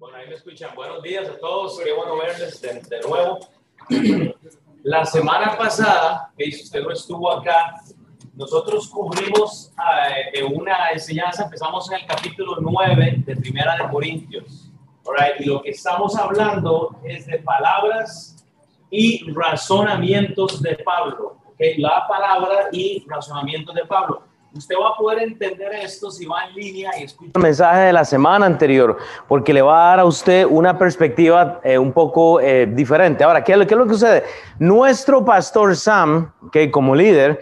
Bueno, ahí me escuchan. Buenos días a todos. Qué bueno verles de, nuevo. La semana pasada, que si usted no estuvo acá, nosotros cubrimos eh, una enseñanza, empezamos en el capítulo 9 de Primera de Corintios. Right? Y lo que estamos hablando es de palabras y razonamientos de Pablo. La palabra y razonamientos de Pablo. Usted va a poder entender esto si va en línea y escucha el mensaje de la semana anterior, porque le va a dar a usted una perspectiva eh, un poco eh, diferente. Ahora, ¿qué, ¿qué, es lo que sucede? Nuestro pastor Sam, que como líder,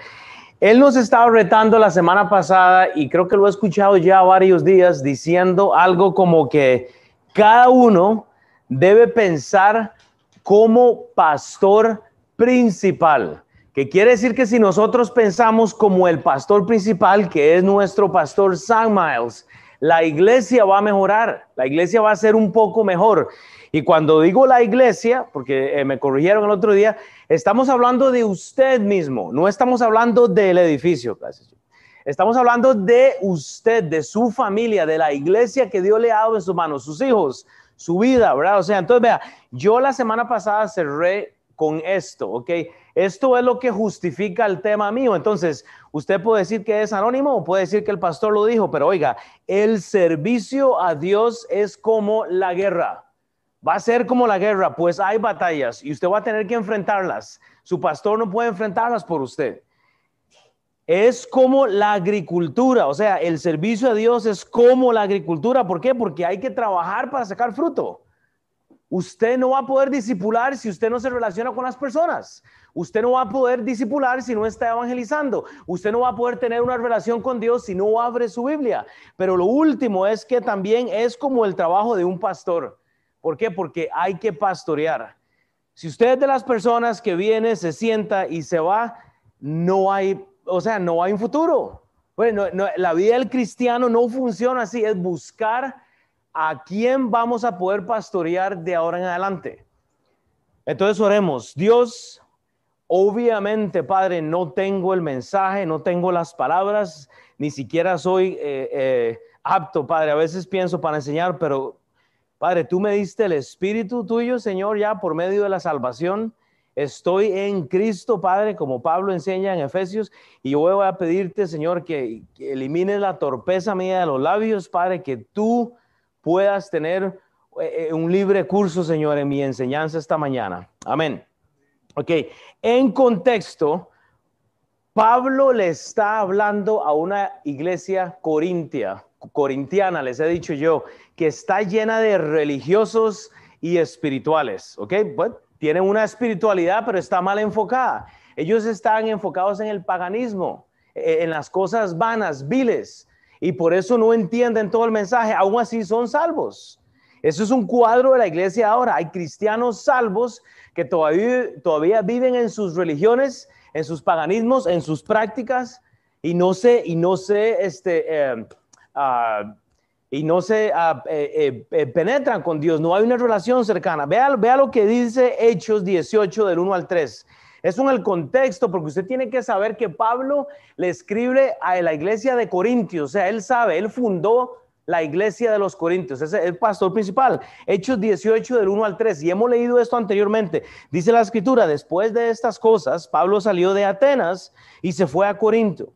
él nos estaba retando la semana pasada y creo que lo he escuchado ya varios días diciendo algo como que cada uno debe pensar como pastor principal que quiere decir que si nosotros pensamos como el pastor principal, que es nuestro pastor Sam Miles, la iglesia va a mejorar, la iglesia va a ser un poco mejor. Y cuando digo la iglesia, porque eh, me corrigieron el otro día, estamos hablando de usted mismo, no estamos hablando del edificio. Gracias. Estamos hablando de usted, de su familia, de la iglesia que Dios le ha dado en sus manos, sus hijos, su vida, ¿verdad? O sea, entonces vea, yo la semana pasada cerré con esto, ¿ok? Esto es lo que justifica el tema mío. Entonces, usted puede decir que es anónimo o puede decir que el pastor lo dijo, pero oiga, el servicio a Dios es como la guerra. Va a ser como la guerra, pues hay batallas y usted va a tener que enfrentarlas. Su pastor no puede enfrentarlas por usted. Es como la agricultura, o sea, el servicio a Dios es como la agricultura. ¿Por qué? Porque hay que trabajar para sacar fruto. Usted no va a poder disipular si usted no se relaciona con las personas. Usted no va a poder disipular si no está evangelizando. Usted no va a poder tener una relación con Dios si no abre su Biblia. Pero lo último es que también es como el trabajo de un pastor. ¿Por qué? Porque hay que pastorear. Si usted es de las personas que viene, se sienta y se va, no hay, o sea, no hay un futuro. Bueno, la vida del cristiano no funciona así, es buscar a quién vamos a poder pastorear de ahora en adelante. Entonces oremos, Dios, obviamente, Padre, no tengo el mensaje, no tengo las palabras, ni siquiera soy eh, eh, apto, Padre. A veces pienso para enseñar, pero Padre, tú me diste el Espíritu tuyo, Señor, ya por medio de la salvación. Estoy en Cristo, Padre, como Pablo enseña en Efesios, y yo voy a pedirte, Señor, que, que elimines la torpeza mía de los labios, Padre, que tú puedas tener eh, un libre curso, Señor, en mi enseñanza esta mañana. Amén. Ok, en contexto, Pablo le está hablando a una iglesia corintia, corintiana, les he dicho yo, que está llena de religiosos y espirituales, ¿ok? Pues, tienen una espiritualidad, pero está mal enfocada. Ellos están enfocados en el paganismo, eh, en las cosas vanas, viles y por eso no entienden todo el mensaje, aún así son salvos. Eso es un cuadro de la iglesia ahora. Hay cristianos salvos que todavía, todavía viven en sus religiones, en sus paganismos, en sus prácticas y no se, y no se, este, eh, ah, y no se ah, eh, eh, penetran con Dios. No hay una relación cercana. Vea, vea lo que dice Hechos 18 del 1 al 3. Eso en el contexto, porque usted tiene que saber que Pablo le escribe a la iglesia de Corintios, o sea, él sabe, él fundó la iglesia de los Corintios, es el pastor principal. Hechos 18 del 1 al 3, y hemos leído esto anteriormente. Dice la escritura, después de estas cosas, Pablo salió de Atenas y se fue a Corinto,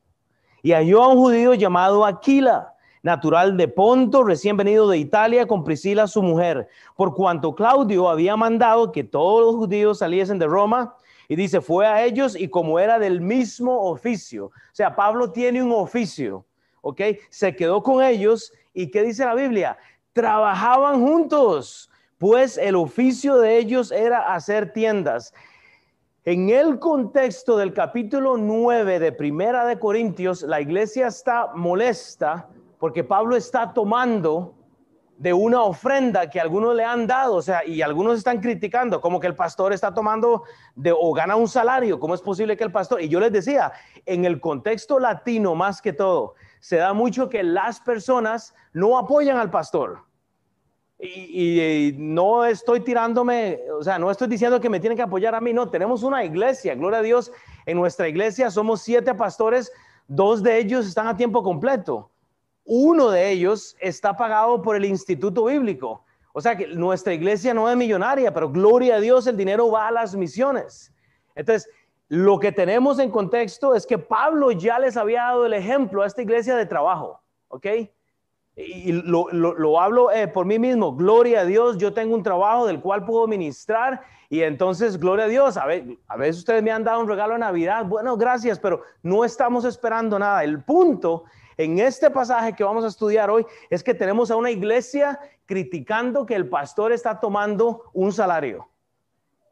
y halló a un judío llamado Aquila natural de Ponto, recién venido de Italia, con Priscila su mujer, por cuanto Claudio había mandado que todos los judíos saliesen de Roma, y dice, fue a ellos y como era del mismo oficio. O sea, Pablo tiene un oficio, ¿ok? Se quedó con ellos y ¿qué dice la Biblia? Trabajaban juntos, pues el oficio de ellos era hacer tiendas. En el contexto del capítulo 9 de Primera de Corintios, la iglesia está molesta porque Pablo está tomando de una ofrenda que algunos le han dado, o sea, y algunos están criticando, como que el pastor está tomando de, o gana un salario, ¿cómo es posible que el pastor? Y yo les decía, en el contexto latino más que todo, se da mucho que las personas no apoyan al pastor. Y, no estoy tirándome, o sea, no estoy diciendo que me tienen que apoyar a mí, no, tenemos una iglesia, gloria a Dios, en nuestra iglesia somos siete pastores, dos de ellos están a tiempo completo. Uno de ellos está pagado por el Instituto Bíblico. O sea que nuestra iglesia no es millonaria, pero gloria a Dios, el dinero va a las misiones. Entonces, lo que tenemos en contexto es que Pablo ya les había dado el ejemplo a esta iglesia de trabajo, ¿ok? Y lo, hablo eh, por mí mismo, gloria a Dios, yo tengo un trabajo del cual puedo ministrar y entonces, gloria a Dios, a, a veces ustedes me han dado un regalo de Navidad, bueno, gracias, pero no estamos esperando nada. El punto en este pasaje que vamos a estudiar hoy es que tenemos a una iglesia criticando que el pastor está tomando un salario.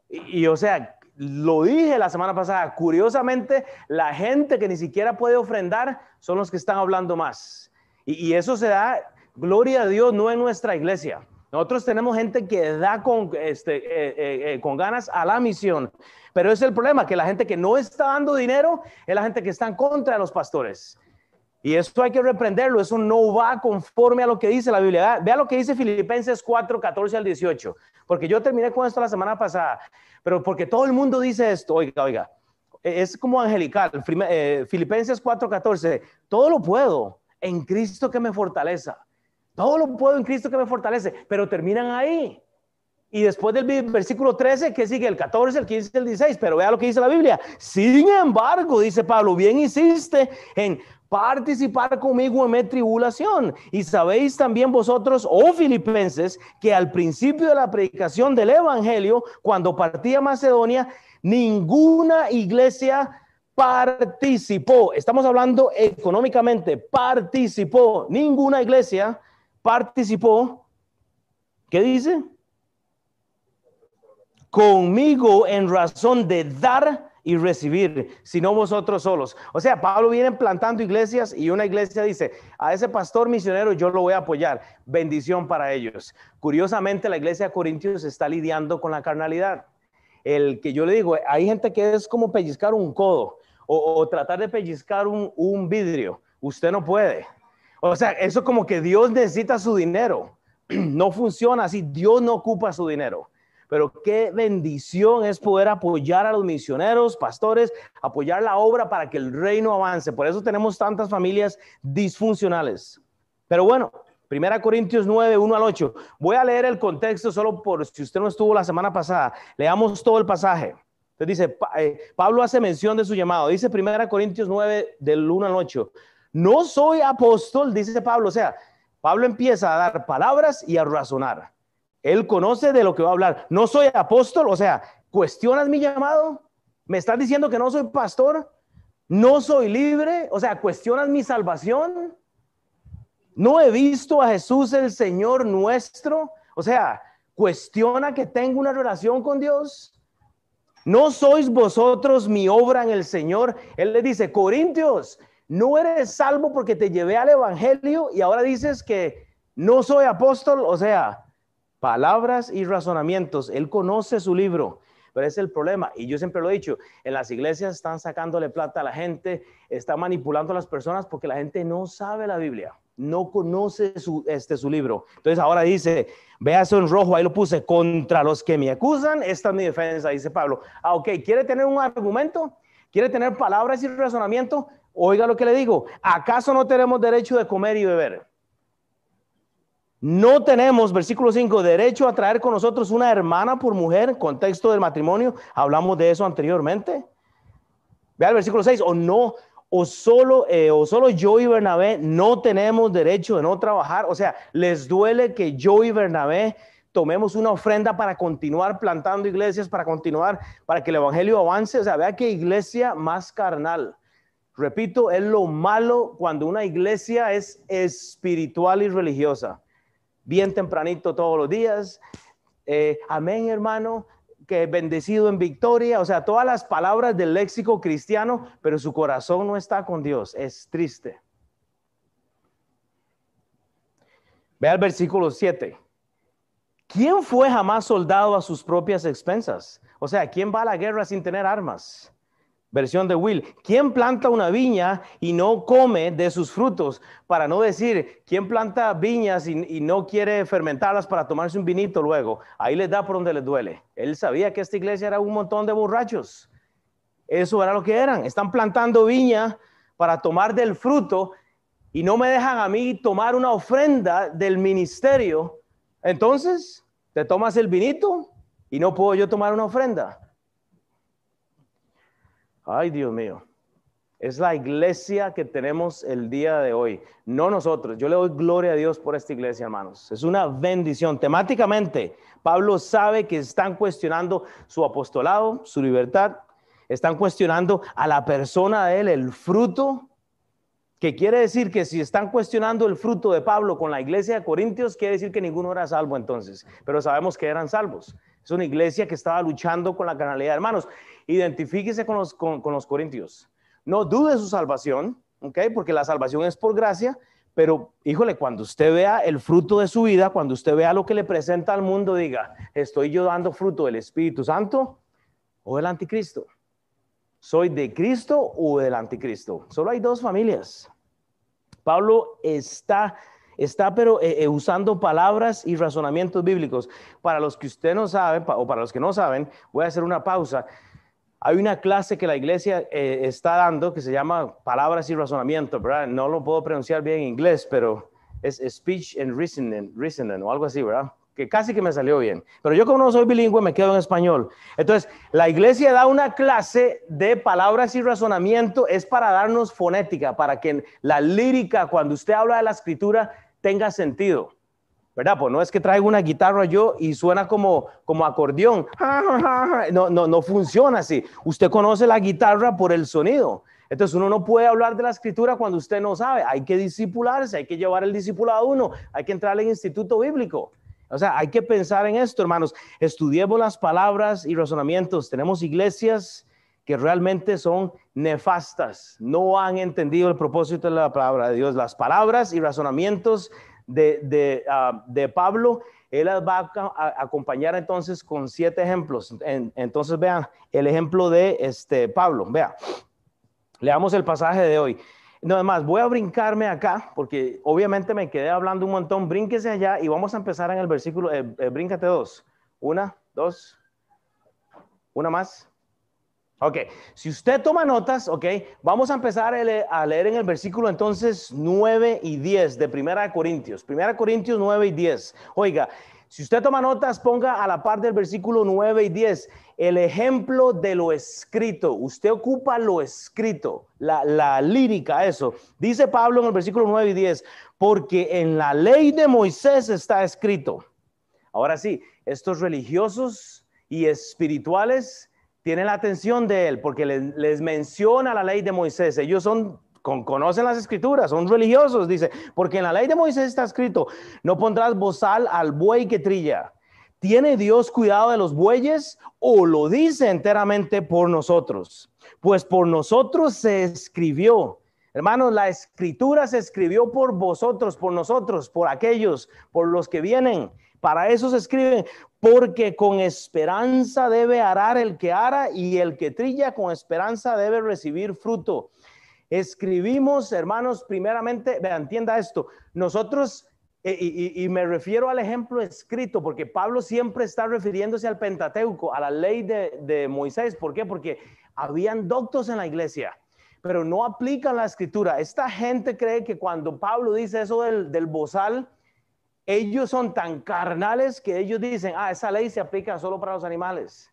Y, o sea, lo dije la semana pasada, curiosamente, la gente que ni siquiera puede ofrendar son los que están hablando más. Y, eso se da, gloria a Dios, no en nuestra iglesia. Nosotros tenemos gente que da con, este, eh, eh, eh, con ganas a la misión. Pero es el problema, que la gente que no está dando dinero es la gente que está en contra de los pastores. Y esto hay que reprenderlo, eso no va conforme a lo que dice la Biblia. Vea lo que dice Filipenses 4, 14 al 18, porque yo terminé con esto la semana pasada, pero porque todo el mundo dice esto, oiga, oiga, es como angelical, eh, Filipenses 4, 14, todo lo puedo en Cristo que me fortaleza, todo lo puedo en Cristo que me fortalece, pero terminan ahí. Y después del versículo 13, que sigue el 14, el 15, el 16, pero vea lo que dice la Biblia. Sin embargo, dice Pablo, bien hiciste en participar conmigo en mi tribulación. Y sabéis también vosotros, oh filipenses, que al principio de la predicación del Evangelio, cuando partía a Macedonia, ninguna iglesia participó. Estamos hablando económicamente, participó. Ninguna iglesia participó. ¿Qué dice? Conmigo en razón de dar y recibir, sino vosotros solos. O sea, Pablo viene plantando iglesias y una iglesia dice, a ese pastor misionero yo lo voy a apoyar, bendición para ellos. Curiosamente, la iglesia de Corintios está lidiando con la carnalidad. El que yo le digo, hay gente que es como pellizcar un codo o, tratar de pellizcar un, un vidrio. Usted no puede. O sea, eso como que Dios necesita su dinero. No funciona así. Dios no ocupa su dinero pero qué bendición es poder apoyar a los misioneros, pastores, apoyar la obra para que el reino avance. Por eso tenemos tantas familias disfuncionales. Pero bueno, Primera Corintios 9, 1 al 8. Voy a leer el contexto solo por si usted no estuvo la semana pasada. Leamos todo el pasaje. Entonces dice, eh, Pablo hace mención de su llamado. Dice Primera Corintios 9, del 1 al 8. No soy apóstol, dice Pablo. O sea, Pablo empieza a dar palabras y a razonar. Él conoce de lo que va a hablar. No soy apóstol, o sea, ¿cuestionas mi llamado? ¿Me estás diciendo que no soy pastor? ¿No soy libre? O sea, ¿cuestionas mi salvación? ¿No he visto a Jesús el Señor nuestro? O sea, ¿cuestiona que tengo una relación con Dios? ¿No sois vosotros mi obra en el Señor? Él le dice, Corintios, no eres salvo porque te llevé al Evangelio y ahora dices que no soy apóstol. O sea, palabras y razonamientos. Él conoce su libro, pero es el problema. Y yo siempre lo he dicho, en las iglesias están sacándole plata a la gente, está manipulando a las personas porque la gente no sabe la Biblia, no conoce su, este, su libro. Entonces ahora dice, vea eso en rojo, ahí lo puse, contra los que me acusan, esta es mi defensa, dice Pablo. Ah, ok, ¿quiere tener un argumento? ¿Quiere tener palabras y razonamiento? Oiga lo que le digo, ¿acaso no tenemos derecho de comer y beber? No tenemos, versículo 5, derecho a traer con nosotros una hermana por mujer, contexto del matrimonio, hablamos de eso anteriormente. Vea el versículo 6, o no, o solo, eh, o solo yo y Bernabé no tenemos derecho de no trabajar. O sea, les duele que yo y Bernabé tomemos una ofrenda para continuar plantando iglesias, para continuar, para que el evangelio avance. O sea, vea qué iglesia más carnal. Repito, es lo malo cuando una iglesia es espiritual y religiosa bien tempranito todos los días. Eh, amén, hermano, que bendecido en victoria. O sea, todas las palabras del léxico cristiano, pero su corazón no está con Dios. Es triste. Ve al versículo 7. ¿Quién fue jamás soldado a sus propias expensas? O sea, ¿quién va a la guerra sin tener armas? Versión de Will. ¿Quién planta una viña y no come de sus frutos? Para no decir, ¿quién planta viñas y, no quiere fermentarlas para tomarse un vinito luego? Ahí les da por donde les duele. Él sabía que esta iglesia era un montón de borrachos. Eso era lo que eran. Están plantando viña para tomar del fruto y no me dejan a mí tomar una ofrenda del ministerio. Entonces, te tomas el vinito y no puedo yo tomar una ofrenda. Ay, Dios mío. Es la iglesia que tenemos el día de hoy, no nosotros. Yo le doy gloria a Dios por esta iglesia, hermanos. Es una bendición. Temáticamente, Pablo sabe que están cuestionando su apostolado, su libertad, están cuestionando a la persona de él, el fruto, que quiere decir que si están cuestionando el fruto de Pablo con la iglesia de Corintios, quiere decir que ninguno era salvo entonces, pero sabemos que eran salvos. Es una iglesia que estaba luchando con la carnalidad. Hermanos, identifíquese con los, con, los corintios. No dude su salvación, ¿ok? Porque la salvación es por gracia, pero híjole, cuando usted vea el fruto de su vida, cuando usted vea lo que le presenta al mundo, diga, ¿estoy yo dando fruto del Espíritu Santo o del anticristo? ¿Soy de Cristo o del anticristo? Solo hay dos familias. Pablo está, está pero eh, eh, usando palabras y razonamientos bíblicos. Para los que usted no sabe, o para los que no saben, voy a hacer una pausa. Hay una clase que la iglesia eh, está dando que se llama Palabras y Razonamiento, ¿verdad? No lo puedo pronunciar bien en inglés, pero es Speech and Reasoning, reasoning o algo así, ¿verdad? Que casi que me salió bien. Pero yo como no soy bilingüe me quedo en español. Entonces, la iglesia da una clase de palabras y razonamiento, es para darnos fonética, para que la lírica, cuando usted habla de la escritura, tenga sentido. ¿verdad? Pues no es que traigo una guitarra yo y suena como, como acordeón. No, no, no funciona así. Usted conoce la guitarra por el sonido. Entonces uno no puede hablar de la escritura cuando usted no sabe. Hay que disipularse, hay que llevar el discipulado a uno, hay que entrar al instituto bíblico. O sea, hay que pensar en esto, hermanos. Estudiemos las palabras y razonamientos. Tenemos iglesias que realmente son nefastas, no han entendido el propósito de la palabra de Dios. Las palabras y razonamientos de, ah, de, Pablo, él las va a, acompañar entonces con siete ejemplos. entonces vean el ejemplo de este Pablo. Vea, leamos el pasaje de hoy. No, más, voy a brincarme acá, porque obviamente me quedé hablando un montón. Brínquese allá y vamos a empezar en el versículo. Eh, eh, bríncate dos. Una, dos. Una más. Ok, si usted toma notas, ok, vamos a empezar a leer, en el versículo entonces 9 y 10 de Primera de Corintios. Primera Corintios 9 y 10. Oiga, si usted toma notas, ponga a la par del versículo 9 y 10 el ejemplo de lo escrito. Usted ocupa lo escrito, la, la lírica, eso. Dice Pablo en el versículo 9 y 10, porque en la ley de Moisés está escrito. Ahora sí, estos religiosos y espirituales tienen la atención de él porque les, menciona la ley de Moisés. Ellos son conocen las escrituras, son religiosos, dice, porque en la ley de Moisés está escrito, no pondrás bozal al buey que trilla. ¿Tiene Dios cuidado de los bueyes o lo dice enteramente por nosotros? Pues por nosotros se escribió. Hermanos, la escritura se escribió por vosotros, por nosotros, por aquellos, por los que vienen. Para eso se escribe, porque con esperanza debe arar el que ara y el que trilla con esperanza debe recibir fruto. Escribimos, hermanos, primeramente, entienda esto, nosotros, eh, y, me refiero al ejemplo escrito, porque Pablo siempre está refiriéndose al Pentateuco, a la ley de, Moisés. ¿Por qué? Porque habían doctos en la iglesia pero no aplican la escritura. Esta gente cree que cuando Pablo dice eso del, del bozal, ellos son tan carnales que ellos dicen, ah, esa ley se aplica solo para los animales.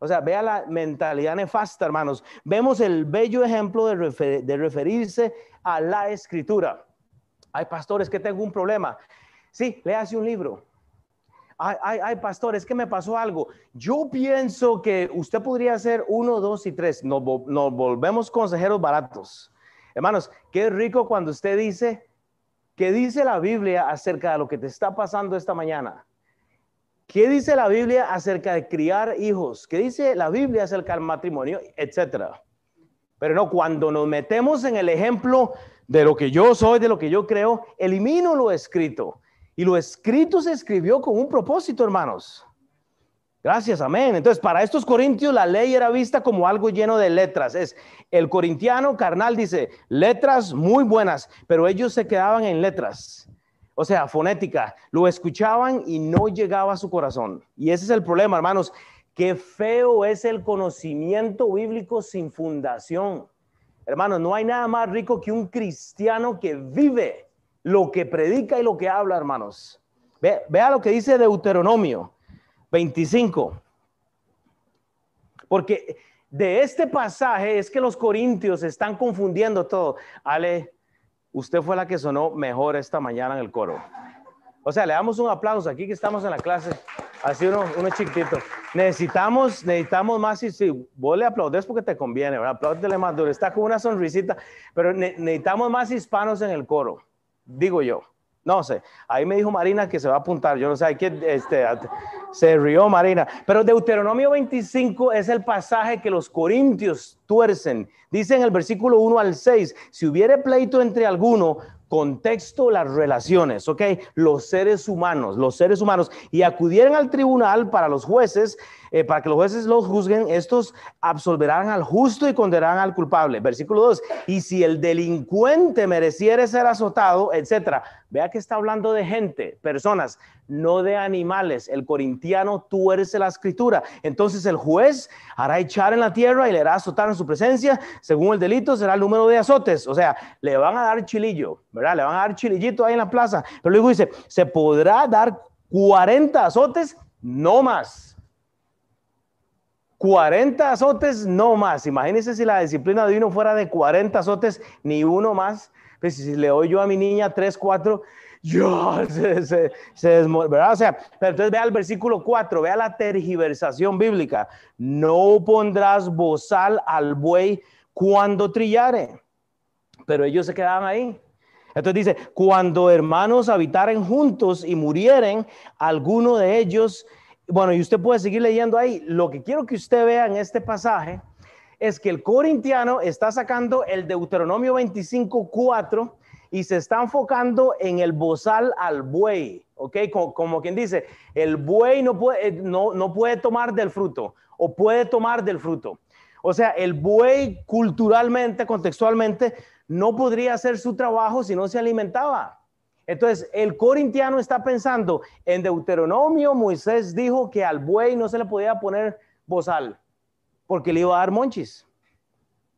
O sea, vea la mentalidad nefasta, hermanos. Vemos el bello ejemplo de, de referirse a la escritura. Hay pastores que tengo un problema. Sí, léase un libro. Ay, ay, que me pasó algo. Yo pienso que usted podría hacer uno, dos y tres. Nos, nos volvemos consejeros baratos. Hermanos, qué rico cuando usted dice, ¿Qué dice la Biblia acerca de lo que te está pasando esta mañana? ¿Qué dice la Biblia acerca de criar hijos? ¿Qué dice la Biblia acerca del matrimonio? Etcétera. Pero no, cuando nos metemos en el ejemplo de lo que yo soy, de lo que yo creo, elimino lo escrito. Y lo escrito se escribió con un propósito, hermanos. Gracias, amén. Entonces, para estos corintios la ley era vista como algo lleno de letras. Es el corintiano carnal dice, letras muy buenas, pero ellos se quedaban en letras. O sea, fonética, lo escuchaban y no llegaba a su corazón. Y ese es el problema, hermanos. Qué feo es el conocimiento bíblico sin fundación. Hermanos, no hay nada más rico que un cristiano que vive lo que predica y lo que habla, hermanos. vea lo que dice Deuteronomio 25. Porque de este pasaje es que los corintios están confundiendo todo. Ale, usted fue la que sonó mejor esta mañana en el coro. O sea, le damos un aplauso aquí que estamos en la clase. Así uno, uno chiquitito. Necesitamos, necesitamos más. Y si vos le aplaudes porque te conviene, ¿verdad? Apláudele más duro. Está con una sonrisita. Pero necesitamos más hispanos en el coro. Digo yo. No sé, ahí me dijo Marina que se va a apuntar, yo no sé, que, este, se rió Marina, pero Deuteronomio 25 es el pasaje que los corintios tuercen. Dice en el versículo 1 al 6, si hubiere pleito entre alguno, contexto las relaciones, ¿ok? Los seres humanos, los seres humanos, y acudieran al tribunal para los jueces, eh, para que los jueces los juzguen, estos absolverán al justo y condenarán al culpable. Versículo 2, y si el delincuente mereciera ser azotado, etcétera. Vea que está hablando de gente, personas, no de animales. El corintiano tuerce la escritura. Entonces el juez hará echar en la tierra y le hará azotar en su presencia. Según el delito será el número de azotes. O sea, le van a dar chilillo, ¿verdad? Le van a dar chilillito ahí en la plaza. Pero luego dice, se podrá dar 40 azotes, no más. 40 azotes, no más. Imagínense si la disciplina de uno fuera de 40 azotes, ni uno más. Pues si le doy yo a mi niña 3, 4, yo, se, se. O sea, pero entonces vea el versículo 4, vea la tergiversación bíblica. No pondrás bozal al buey cuando trillare. Pero ellos se quedaban ahí. Entonces dice, cuando hermanos habitaren juntos y murieren, alguno de ellos, bueno, y usted puede seguir leyendo ahí. Lo que quiero que usted vea en este pasaje es que el corintiano está sacando el Deuteronomio 25, 4 y se está enfocando en el bozal al buey, ¿ok? Como, quien dice, el buey eh, no puede tomar del fruto o puede tomar del fruto. O sea, el buey culturalmente, contextualmente, no podría hacer su trabajo si no se alimentaba. Entonces, el corintiano está pensando en Deuteronomio, Moisés dijo que al buey no se le podía poner bozal porque le iba a dar monchis.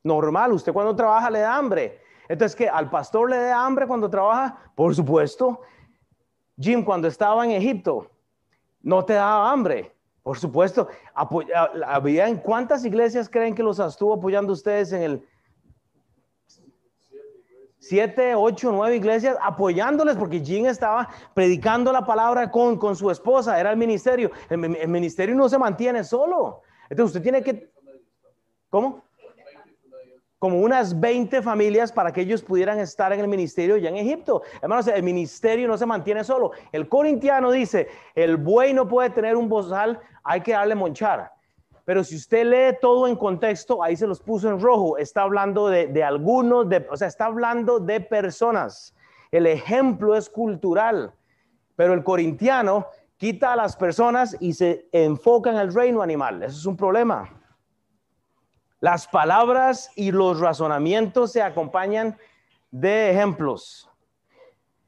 Normal, usted cuando trabaja le da hambre. Entonces, que al pastor le dé hambre cuando trabaja, por supuesto. Jim, cuando estaba en Egipto, no te daba hambre. Por supuesto, había en cuántas iglesias creen que los estuvo apoyando ustedes en el siete, ocho, nueve iglesias apoyándoles porque Jim estaba predicando la palabra con, con su esposa, era el ministerio. El, el ministerio no se mantiene solo. Entonces usted tiene que... ¿Cómo? como unas 20 familias para que ellos pudieran estar en el ministerio ya en Egipto. Hermanos, el ministerio no se mantiene solo. El corintiano dice, el buey no puede tener un bozal, hay que darle monchar. Pero si usted lee todo en contexto, ahí se los puso en rojo, está hablando de, algunos, de, o sea, está hablando de personas. El ejemplo es cultural, pero el corintiano quita a las personas y se enfoca en el reino animal. Eso es un problema. Las palabras y los razonamientos se acompañan de ejemplos.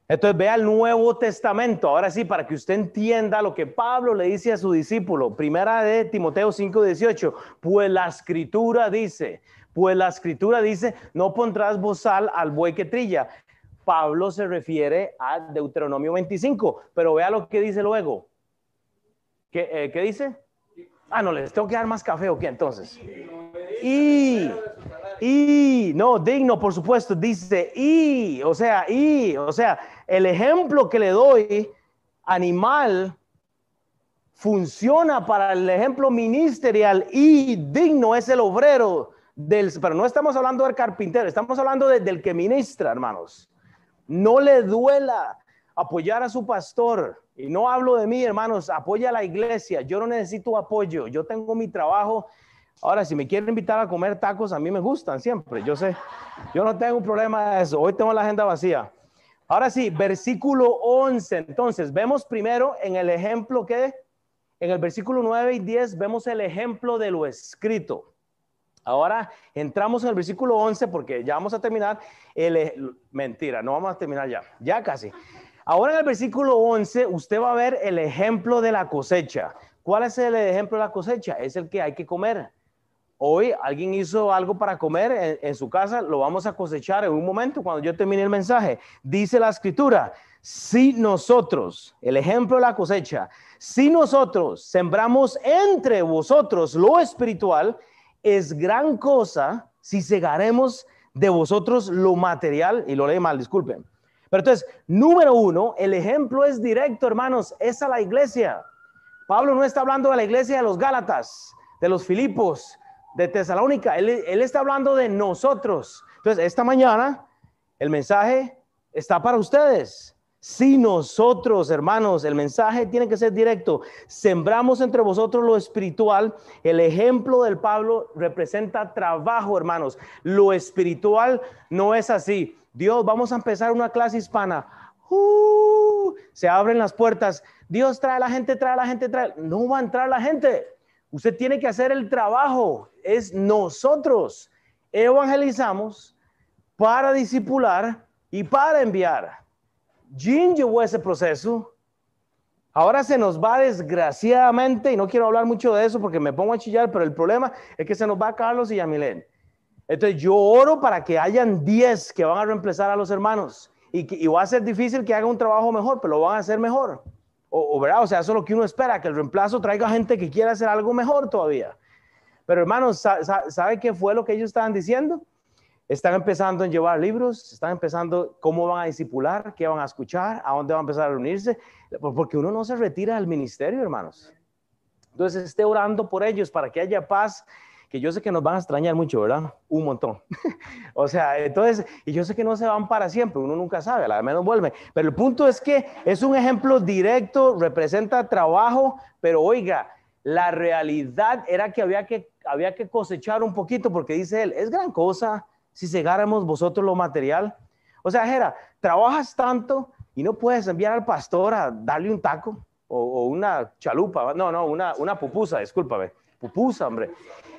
Entonces vea el Nuevo Testamento, ahora sí, para que usted entienda lo que Pablo le dice a su discípulo. Primera de Timoteo 5:18, pues la escritura dice, pues la escritura dice, no pondrás bozal al buey que trilla. Pablo se refiere a Deuteronomio 25, pero vea lo que dice luego. ¿Qué, eh, ¿qué dice? Ah, no, les tengo que dar más café o qué entonces. Y, y, no, digno, por supuesto, dice y, o sea, y, o sea, el ejemplo que le doy, animal, funciona para el ejemplo ministerial y digno es el obrero del, pero no estamos hablando del carpintero, estamos hablando del que ministra, hermanos. No le duela apoyar a su pastor. Y no hablo de mí, hermanos, apoya a la iglesia. Yo no necesito apoyo. Yo tengo mi trabajo. Ahora, si me quieren invitar a comer tacos, a mí me gustan siempre. Yo sé, yo no tengo un problema de eso. Hoy tengo la agenda vacía. Ahora sí, versículo 11. Entonces, vemos primero en el ejemplo que, en el versículo 9 y 10, vemos el ejemplo de lo escrito. Ahora entramos en el versículo 11 porque ya vamos a terminar. El, mentira, no vamos a terminar ya, ya casi. Ahora en el versículo 11 usted va a ver el ejemplo de la cosecha. ¿Cuál es el ejemplo de la cosecha? Es el que hay que comer. Hoy alguien hizo algo para comer en, su casa, lo vamos a cosechar en un momento cuando yo termine el mensaje. Dice la escritura, si nosotros, el ejemplo de la cosecha, si nosotros sembramos entre vosotros lo espiritual, es gran cosa si segaremos de vosotros lo material, y lo leí mal, disculpen. Pero entonces, número uno, el ejemplo es directo, hermanos, es a la iglesia. Pablo no está hablando de la iglesia de los Gálatas, de los Filipos, de Tesalónica, él, él está hablando de nosotros. Entonces, esta mañana, el mensaje está para ustedes. Si nosotros, hermanos, el mensaje tiene que ser directo, sembramos entre vosotros lo espiritual, el ejemplo del Pablo representa trabajo, hermanos. Lo espiritual no es así. Dios, vamos a empezar una clase hispana. Uh, se abren las puertas. Dios trae a la gente, trae a la gente, trae. No va a entrar la gente. Usted tiene que hacer el trabajo. Es nosotros. Evangelizamos para discipular y para enviar. Jean llevó ese proceso. Ahora se nos va desgraciadamente, y no quiero hablar mucho de eso porque me pongo a chillar, pero el problema es que se nos va Carlos y Yamilén. Entonces yo oro para que hayan 10 que van a reemplazar a los hermanos. Y, va a ser difícil que hagan un trabajo mejor, pero lo van a hacer mejor. O, ¿verdad? o sea, eso es lo que uno espera, que el reemplazo traiga gente que quiera hacer algo mejor todavía. Pero hermanos, ¿sabe qué fue lo que ellos estaban diciendo? Están empezando a llevar libros, están empezando cómo van a discipular, qué van a escuchar, a dónde van a empezar a reunirse, porque uno no se retira del ministerio, hermanos. Entonces esté orando por ellos para que haya paz, que yo sé que nos van a extrañar mucho, ¿verdad? Un montón. o sea, entonces, y yo sé que no se van para siempre, uno nunca sabe, a la menos vuelve. Pero el punto es que es un ejemplo directo, representa trabajo, pero oiga, la realidad era que había que, había que cosechar un poquito, porque dice él, es gran cosa si cegáramos vosotros lo material? O sea, Jera, trabajas tanto y no puedes enviar al pastor a darle un taco o, una chalupa, no, no, una, una pupusa, discúlpame, pupusa, hombre.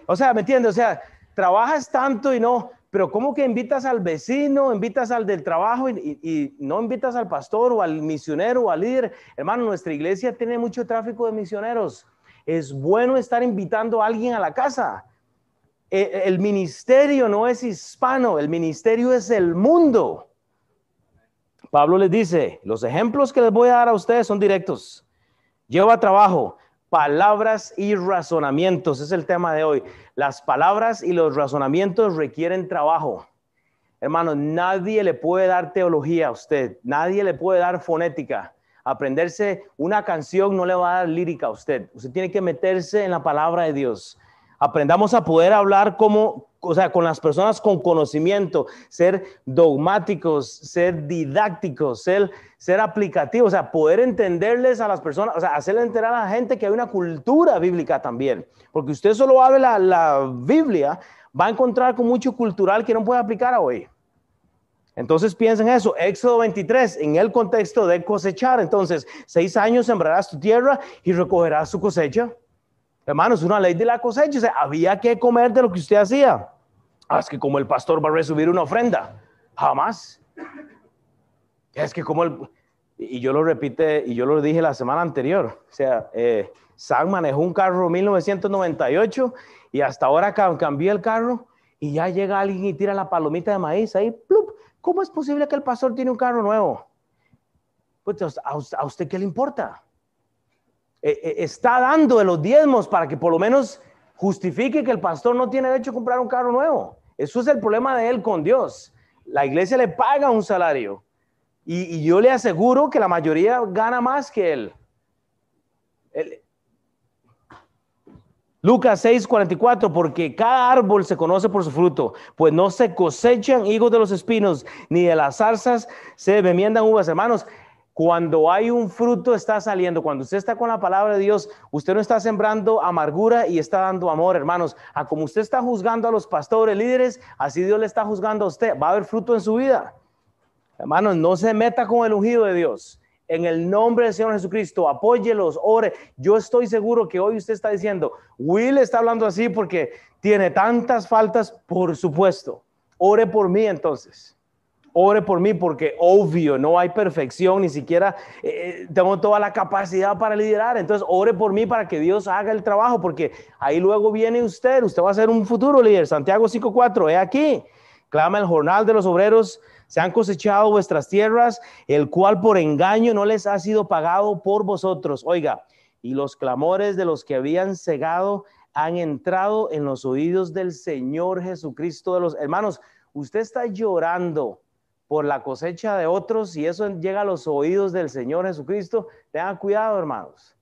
O sea, ¿me entiendes? O sea, trabajas tanto y no, pero ¿cómo que invitas al vecino, invitas al del trabajo y, y, no invitas al pastor o al misionero o al líder? Hermano, nuestra iglesia tiene mucho tráfico de misioneros. Es bueno estar invitando a alguien a la casa. Eh, el ministerio no es hispano, el ministerio es el mundo. Pablo les dice, los ejemplos que les voy a dar a ustedes son directos. Lleva trabajo, palabras y razonamientos, es el tema de hoy. Las palabras y los razonamientos requieren trabajo. Hermano, nadie le puede dar teología a usted, nadie le puede dar fonética. Aprenderse una canción no le va a dar lírica a usted. Usted tiene que meterse en la palabra de Dios. Aprendamos a poder hablar como, o sea, con las personas con conocimiento, ser dogmáticos, ser didácticos, ser, ser aplicativos, o sea, poder entenderles a las personas, o sea, hacerle entender a la gente que hay una cultura bíblica también. Porque usted solo abre la, la Biblia, va a encontrar con mucho cultural que no puede aplicar hoy. Entonces piensen eso, Éxodo 23, en el contexto de cosechar. Entonces, seis años sembrarás tu tierra y recogerás su cosecha. Hermanos, una ley de la cosecha. O había que comer de lo que usted hacía. Ah, es que como el pastor va a recibir una ofrenda. Jamás. Es que como el... Y yo lo repite, y yo lo dije la semana anterior. O sea, eh, Sam manejó un carro 1998 y hasta ahora cambié el carro y ya llega alguien y tira la palomita de maíz ahí. Plup. ¿Cómo es posible que el pastor tiene un carro nuevo? Pues a usted qué le importa? Eh, eh, está dando de los diezmos para que por lo menos justifique que el pastor no tiene derecho a comprar un carro nuevo. Eso es el problema de él con Dios. La iglesia le paga un salario y, yo le aseguro que la mayoría gana más que él. Lucas 6:44, porque cada árbol se conoce por su fruto, pues no se cosechan higos de los espinos, ni de las zarzas se bemiendan uvas. Hermanos, cuando hay un fruto está saliendo, cuando usted está con la palabra de Dios, usted no está sembrando amargura y está dando amor, hermanos. A como usted está juzgando a los pastores, líderes, así Dios le está juzgando a usted. Va a haber fruto en su vida. Hermanos, no se meta con el ungido de Dios. En el nombre del Señor Jesucristo, apóyelos, ore. Yo estoy seguro que hoy usted está diciendo, Will está hablando así porque tiene tantas faltas, por supuesto. Ore por mí entonces ore por mí porque obvio, no hay perfección, ni siquiera eh, tengo toda la capacidad para liderar. Entonces, ore por mí para que Dios haga el trabajo, porque ahí luego viene usted, usted va a ser un futuro líder. Santiago 5.4, he aquí, clama el jornal de los obreros se han cosechado vuestras tierras, el cual por engaño no les ha sido pagado por vosotros. Oiga, y los clamores de los que habían cegado han entrado en los oídos del Señor Jesucristo de los hermanos. Usted está llorando por la cosecha de otros y eso llega a los oídos del Señor Jesucristo. Tengan cuidado, hermanos.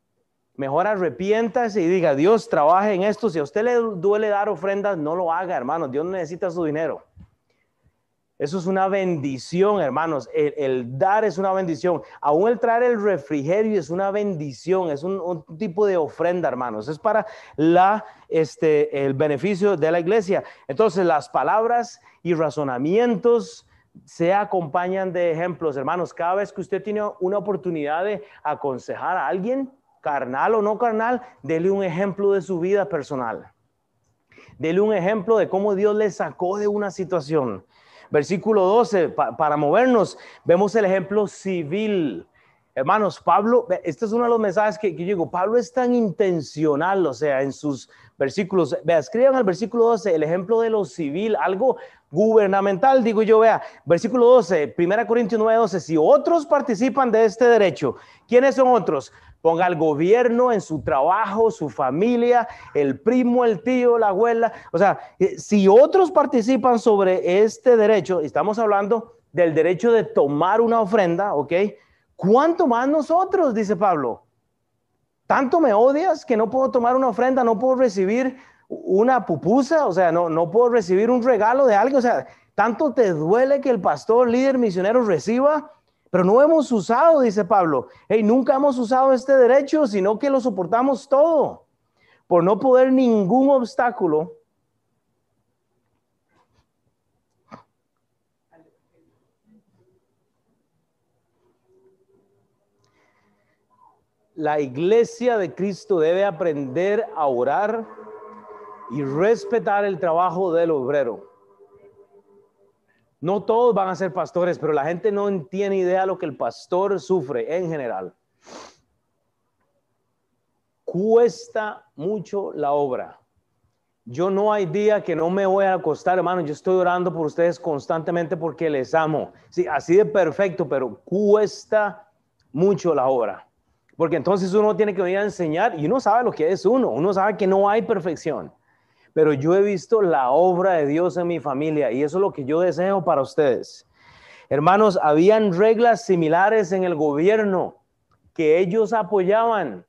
Mejor arrepiéntase y diga, Dios trabaje en esto. Si a usted le duele dar ofrendas, no lo haga, hermanos. Dios necesita su dinero. Eso es una bendición, hermanos. El, dar es una bendición. Aún el traer el refrigerio es una bendición. Es un, tipo de ofrenda, hermanos. Es para la, este, el beneficio de la iglesia. Entonces, las palabras y razonamientos se acompañan de ejemplos, hermanos. Cada vez que usted tiene una oportunidad de aconsejar a alguien, carnal o no carnal, dele un ejemplo de su vida personal. Dele un ejemplo de cómo Dios le sacó de una situación. Versículo 12, para movernos, vemos el ejemplo civil. Hermanos, Pablo, este es uno de los mensajes que, que digo, Pablo es tan intencional, o sea, en sus versículos, vea, escriban el versículo 12, el ejemplo de lo civil, algo gubernamental, digo yo, vea, versículo 12, 1 Corintios 9, 12, si otros participan de este derecho, ¿quiénes son otros? Ponga al gobierno en su trabajo, su familia, el primo, el tío, la abuela. O sea, eh, si otros participan sobre este derecho, estamos hablando del derecho de tomar una ofrenda, ¿ok? ¿Cuánto más nosotros? Dice Pablo. ¿Tanto me odias que no puedo tomar una ofrenda, no puedo recibir una pupusa? O sea, no, no puedo recibir un regalo de algo. O sea, ¿tanto te duele que el pastor, líder, misionero reciba pero no hemos usado, dice Pablo. Hey, nunca hemos usado este derecho, sino que lo soportamos todo. Por no poder ningún obstáculo. La iglesia de Cristo debe aprender a orar y respetar el trabajo del obrero. No todos van a ser pastores, pero la gente no tiene idea de lo que el pastor sufre en general. Cuesta mucho la obra. Yo no hay día que no me voy a acostar, hermano. Yo estoy orando por ustedes constantemente porque les amo. Sí, así de perfecto, pero cuesta mucho la obra. Porque entonces uno tiene que venir a enseñar y uno sabe lo que es uno. Uno sabe que no hay perfección pero yo he visto la obra de Dios en mi familia y eso es lo que yo deseo para ustedes. Hermanos, habían reglas similares en el gobierno que ellos apoyaban.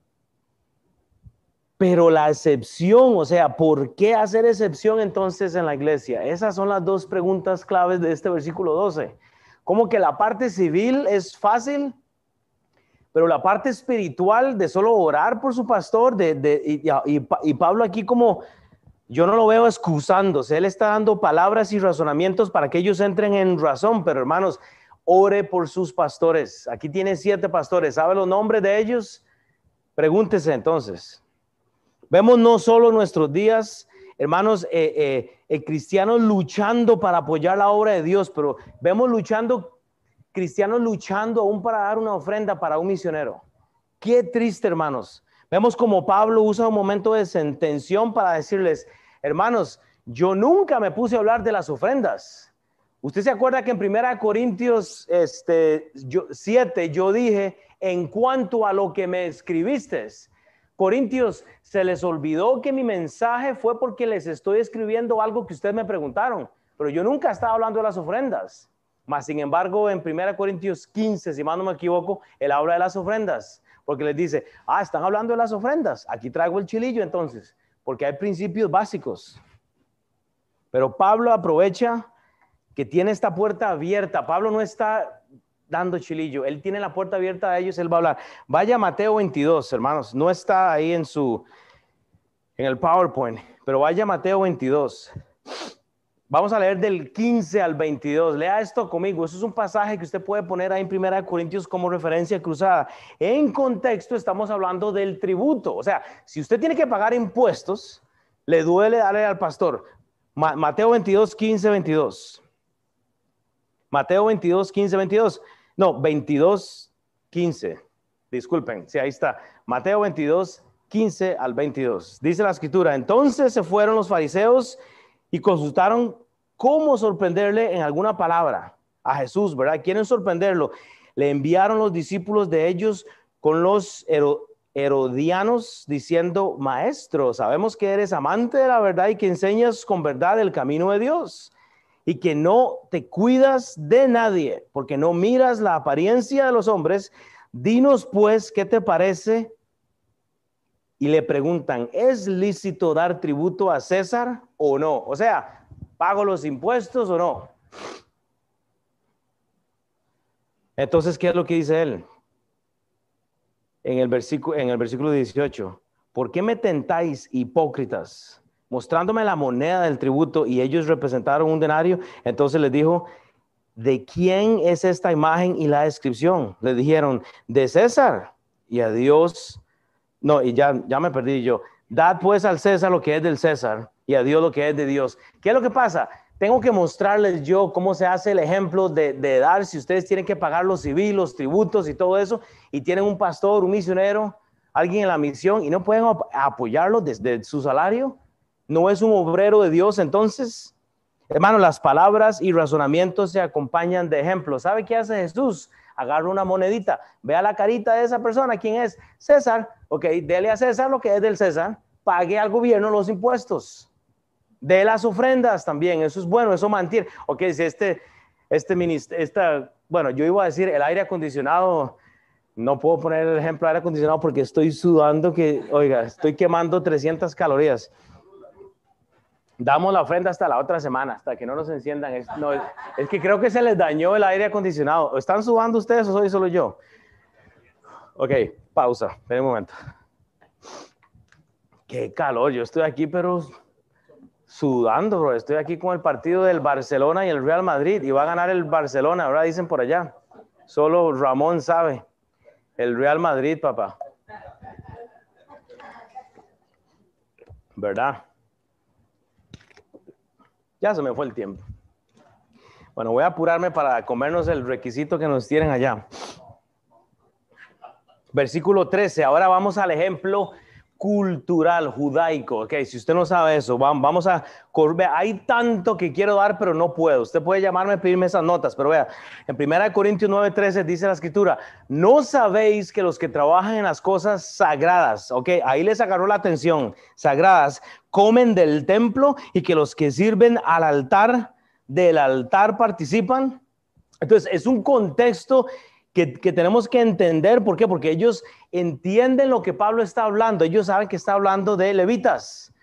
Pero la excepción, o sea, ¿por qué hacer excepción entonces en la iglesia? Esas son las dos preguntas claves de este versículo 12. Como que la parte civil es fácil, pero la parte espiritual de solo orar por su pastor, de, y, y Pablo aquí como yo no lo veo excusándose, él está dando palabras y razonamientos para que ellos entren en razón, pero hermanos, ore por sus pastores. Aquí tiene siete pastores, ¿sabe los nombres de ellos? Pregúntese entonces. Vemos no solo nuestros días, hermanos, eh, eh, eh, cristianos luchando para apoyar la obra de Dios, pero vemos luchando, cristianos luchando aún para dar una ofrenda para un misionero. Qué triste, hermanos. Vemos como Pablo usa un momento de sentención para decirles, hermanos, yo nunca me puse a hablar de las ofrendas. Usted se acuerda que en 1 Corintios este, 7 yo dije, en cuanto a lo que me escribiste, Corintios, se les olvidó que mi mensaje fue porque les estoy escribiendo algo que ustedes me preguntaron, pero yo nunca estaba hablando de las ofrendas. Mas, sin embargo, en 1 Corintios 15, si mal no me equivoco, él habla de las ofrendas porque les dice, ah, están hablando de las ofrendas, aquí traigo el chilillo entonces, porque hay principios básicos. Pero Pablo aprovecha que tiene esta puerta abierta. Pablo no está dando chilillo, él tiene la puerta abierta a ellos, él va a hablar. Vaya Mateo 22, hermanos, no está ahí en su en el PowerPoint, pero vaya Mateo 22. Vamos a leer del 15 al 22. Lea esto conmigo. Eso es un pasaje que usted puede poner ahí en Primera Corintios como referencia cruzada. En contexto estamos hablando del tributo. O sea, si usted tiene que pagar impuestos, le duele darle al pastor. Mateo 22, 15, 22. Mateo 22, 15, 22. No, 22, 15. Disculpen, sí, ahí está. Mateo 22, 15 al 22. Dice la escritura, entonces se fueron los fariseos y consultaron cómo sorprenderle en alguna palabra. a Jesús, ¿verdad? Quieren sorprenderlo. Le enviaron los discípulos de ellos con los herodianos diciendo, maestro, sabemos que eres amante de la verdad y que enseñas con verdad el camino de Dios y que no te cuidas de nadie porque no miras la apariencia de los hombres. Dinos pues, ¿qué te parece? Y le preguntan, ¿es lícito dar tributo a César o no? O sea, ¿pago los impuestos o no? Entonces, ¿qué es lo que dice él? En el versículo, en el versículo 18, ¿por qué me tentáis hipócritas? Mostrándome la moneda del tributo y ellos representaron un denario. Entonces les dijo, ¿de quién es esta imagen y la descripción? Le dijeron, de César. Y a Dios, no, y ya, ya me perdí yo. Dad pues al César lo que es del César y a Dios lo que es de Dios. ¿Qué es lo que pasa? tengo que mostrarles yo cómo se hace el ejemplo de, dar, si ustedes tienen que pagar los civiles, los tributos y todo eso, y tienen un pastor, un misionero, alguien en la misión, y no pueden apoyarlo desde su salario, no es un obrero de Dios, entonces, hermano, las palabras y razonamientos se acompañan de ejemplos. ¿Sabe qué hace Jesús? Agarra una monedita, vea la carita de esa persona, ¿quién es? César, ok, dele a César lo que es del César, pague al gobierno los impuestos de las ofrendas también, eso es bueno, eso mantiene. Ok, si este, este ministro, esta, bueno, yo iba a decir el aire acondicionado, no puedo poner el ejemplo de aire acondicionado porque estoy sudando que, oiga, estoy quemando 300 calorías. Damos la ofrenda hasta la otra semana, hasta que no nos enciendan. Es, no, es que creo que se les dañó el aire acondicionado. ¿Están sudando ustedes o soy solo yo? Ok, pausa, un momento. Qué calor, yo estoy aquí, pero sudando, bro. Estoy aquí con el partido del Barcelona y el Real Madrid y va a ganar el Barcelona, ahora dicen por allá. Solo Ramón sabe. El Real Madrid, papá. ¿Verdad? Ya se me fue el tiempo. Bueno, voy a apurarme para comernos el requisito que nos tienen allá. Versículo 13. Ahora vamos al ejemplo cultural judaico. Ok, si usted no sabe eso, vamos a... Hay tanto que quiero dar, pero no puedo. Usted puede llamarme, pedirme esas notas, pero vea, en 1 Corintios 9:13 dice la escritura, no sabéis que los que trabajan en las cosas sagradas, ok, ahí les agarró la atención, sagradas, comen del templo y que los que sirven al altar, del altar participan. Entonces, es un contexto que, tenemos que entender. ¿Por qué? Porque ellos entienden lo que Pablo está hablando. Ellos saben que está hablando de levitas.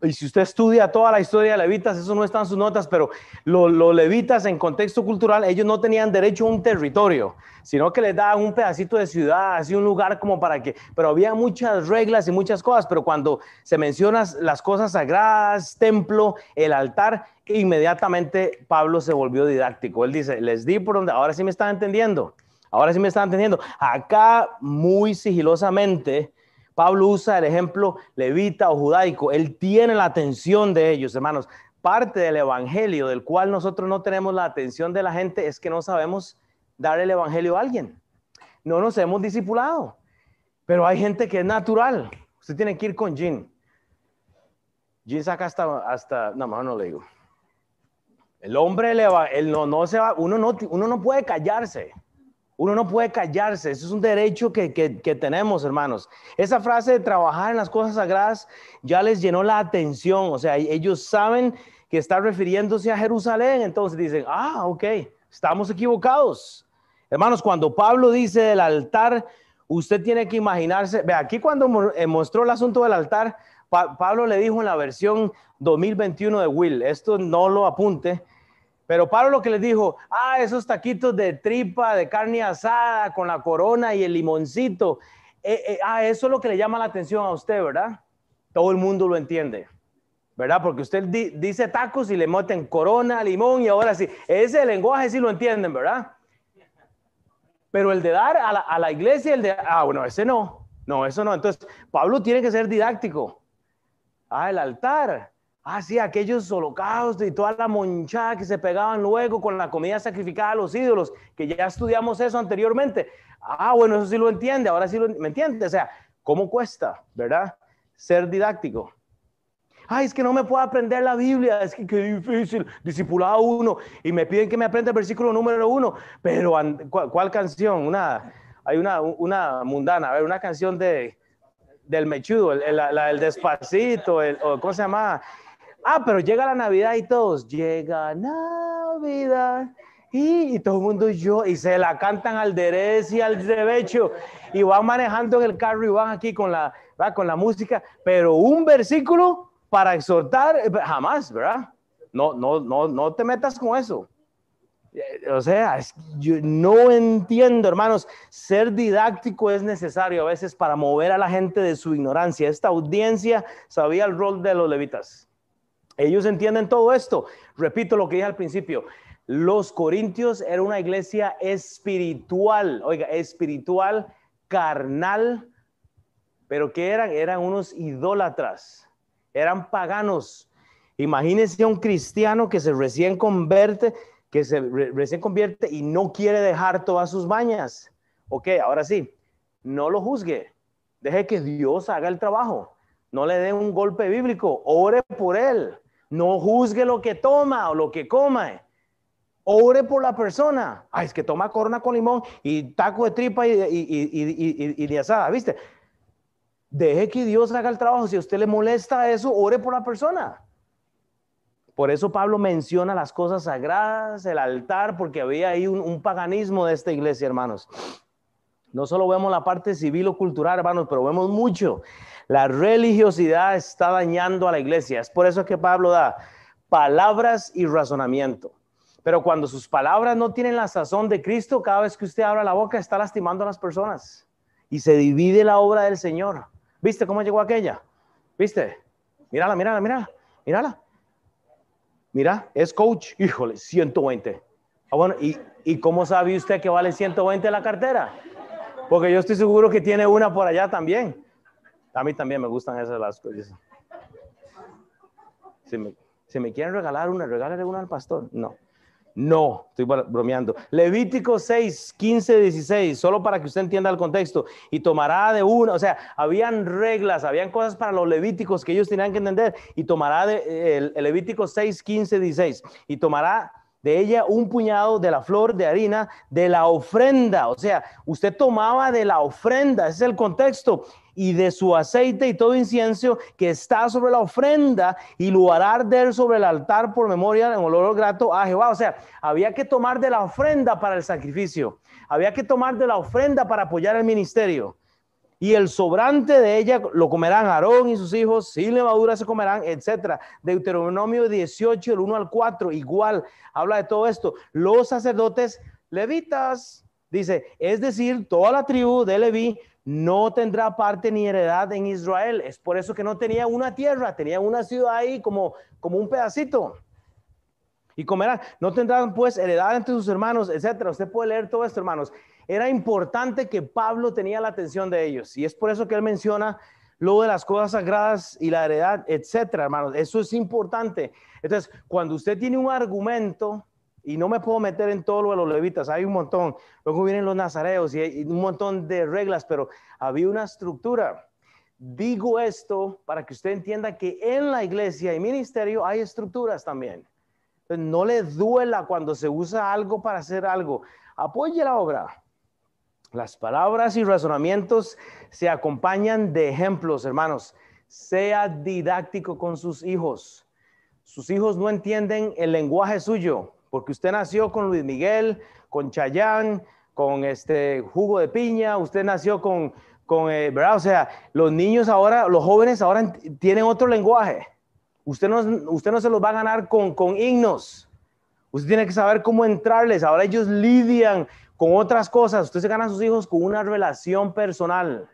Y si usted estudia toda la historia de levitas, eso no está en sus notas, pero los levitas en contexto cultural, ellos no tenían derecho a un territorio, sino que les daban un pedacito de ciudad, así un lugar como para que, pero había muchas reglas y muchas cosas, pero cuando se mencionan las cosas sagradas, templo, el altar, inmediatamente Pablo se volvió didáctico. Él dice, les di por donde, ahora sí me están entendiendo, ahora sí me están entendiendo. Acá muy sigilosamente Pablo usa el ejemplo levita o judaico. Él tiene la atención de ellos, hermanos. Parte del evangelio del cual nosotros no tenemos la atención de la gente es que no sabemos dar el evangelio a alguien. No nos hemos discipulado. Pero hay gente que es natural. Usted tiene que ir con Jean. Jean saca hasta, hasta no, no, no le digo. El hombre, él no, no se va, uno no, uno no puede callarse. Uno no puede callarse, eso es un derecho que, tenemos, hermanos. Esa frase de trabajar en las cosas sagradas ya les llenó la atención, o sea, ellos saben que está refiriéndose a Jerusalén, entonces dicen, ah, ok, estamos equivocados. Hermanos, cuando Pablo dice del altar, usted tiene que imaginarse, ve, aquí cuando eh, mostró el asunto del altar, Pablo le dijo en la versión 2021 de Will, esto no lo apunte, pero Pablo lo que les dijo, ah, esos taquitos de tripa, de carne asada, con la corona y el limoncito, eh, eh, ah, eso es lo que le llama la atención a usted, ¿verdad? Todo el mundo lo entiende, ¿verdad? Porque usted dice tacos y le meten corona, limón y ahora sí, ese lenguaje sí lo entienden, ¿verdad? Pero el de dar a la, a la iglesia, el de, ah, bueno, ese no, no, eso no. Entonces, Pablo tiene que ser didáctico. Ah, el altar. Ah, sí, aquellos holocaustos y toda la monchada que se pegaban luego con la comida sacrificada a los ídolos, que ya estudiamos eso anteriormente. Ah, bueno, eso sí lo entiende, ahora sí lo ¿me entiende? O sea, ¿cómo cuesta, verdad? Ser didáctico. ay, es que no me puedo aprender la Biblia, es que qué difícil, discipulado uno, y me piden que me aprenda el versículo número uno, pero ¿cuál, canción? Una, hay una, una mundana, a ver, una canción de, del mechudo, el, la, el despacito, el, ¿cómo se llama? Ah, pero llega la Navidad y todos, llega Navidad. Y, todo el mundo yo, y se la cantan al derecho y al derecho, y van manejando en el carro y van aquí con la, con la música, pero un versículo para exhortar, eh, jamás, ¿verdad? No, no, no, no te metas con eso. Eh, o sea, yo no entiendo, hermanos, ser didáctico es necesario a veces para mover a la gente de su ignorancia. Esta audiencia sabía el rol de los levitas. Ellos entienden todo esto. Repito lo que dije al principio. Los corintios era una iglesia espiritual, oiga, espiritual, carnal, pero ¿qué eran? Eran unos idólatras, eran paganos. Imagínense a un cristiano que se recién convierte, que se recién convierte y no quiere dejar todas sus mañas. Ok, ahora sí, no lo juzgue, deje que Dios haga el trabajo, no le dé un golpe bíblico, ore por él, no juzgue lo que toma o lo que come Ore por la persona. Ay, es que toma corona con limón y taco de tripa y, y, y, de asada, ¿viste? Deje que Dios haga el trabajo. Si a usted le molesta eso, ore por la persona. Por eso Pablo menciona las cosas sagradas, el altar, porque había ahí un, un, paganismo de esta iglesia, hermanos. No solo vemos la parte civil o cultural, hermanos, pero vemos mucho. La religiosidad está dañando a la iglesia. Es por eso que Pablo da palabras y razonamiento. Pero cuando sus palabras no tienen la sazón de Cristo, cada vez que usted abra la boca está lastimando a las personas. Y se divide la obra del Señor. ¿Viste cómo llegó aquella? ¿Viste? Mírala, mírala, mírala, mírala. Mira, es coach. Híjole, 120. Ah, bueno, ¿y, ¿y cómo sabe usted que vale 120 la cartera? Porque yo estoy seguro que tiene una por allá también. A mí también me gustan esas las cosas. Si me, quieren regalar una, regálale una al pastor. No. No, estoy bromeando. Levítico 6, 15, 16, solo para que usted entienda el contexto. Y tomará de una, o sea, habían reglas, habían cosas para los levíticos que ellos tenían que entender. Y tomará de, el, el Levítico 6, 15, 16. Y tomará ella un puñado de la flor de harina de la ofrenda. O sea, usted tomaba de la ofrenda, ese es el contexto y de su aceite y todo incienso que está sobre la ofrenda y lo hará arder sobre el altar por memoria en olor grato a Jehová. O sea, había que tomar de la ofrenda para el sacrificio, había que tomar de la ofrenda para apoyar el ministerio. Y el sobrante de ella lo comerán Aarón y sus hijos, sin levadura se comerán, etc. Deuteronomio 18, el 1 al 4, igual habla de todo esto. Los sacerdotes levitas, dice, es decir, toda la tribu de Leví no tendrá parte ni heredad en Israel. Es por eso que no tenía una tierra, tenía una ciudad ahí como, como un pedacito. Y comerán, no tendrán pues heredad entre sus hermanos, etcétera. Usted puede leer todo esto, hermanos. Era importante que Pablo tenía la atención de ellos. Y es por eso que él menciona lo de las cosas sagradas y la heredad, etcétera, hermanos. Eso es importante. Entonces, cuando usted tiene un argumento, y no me puedo meter en todo lo de los levitas, hay un montón. Luego vienen los nazareos y hay un montón de reglas, pero había una estructura. Digo esto para que usted entienda que en la iglesia y ministerio hay estructuras también. No le duela cuando se usa algo para hacer algo. Apoye la obra. Las palabras y razonamientos se acompañan de ejemplos, hermanos. Sea didáctico con sus hijos. Sus hijos no entienden el lenguaje suyo porque usted nació con Luis Miguel, con Chayán, con este jugo de piña, usted nació con, con eh, ¿verdad? O sea, los niños ahora, los jóvenes ahora tienen otro lenguaje. Usted no, usted no se los va a ganar con, con himnos. Usted tiene que saber cómo entrarles. Ahora ellos lidian con otras cosas. Usted se gana a sus hijos con una relación personal,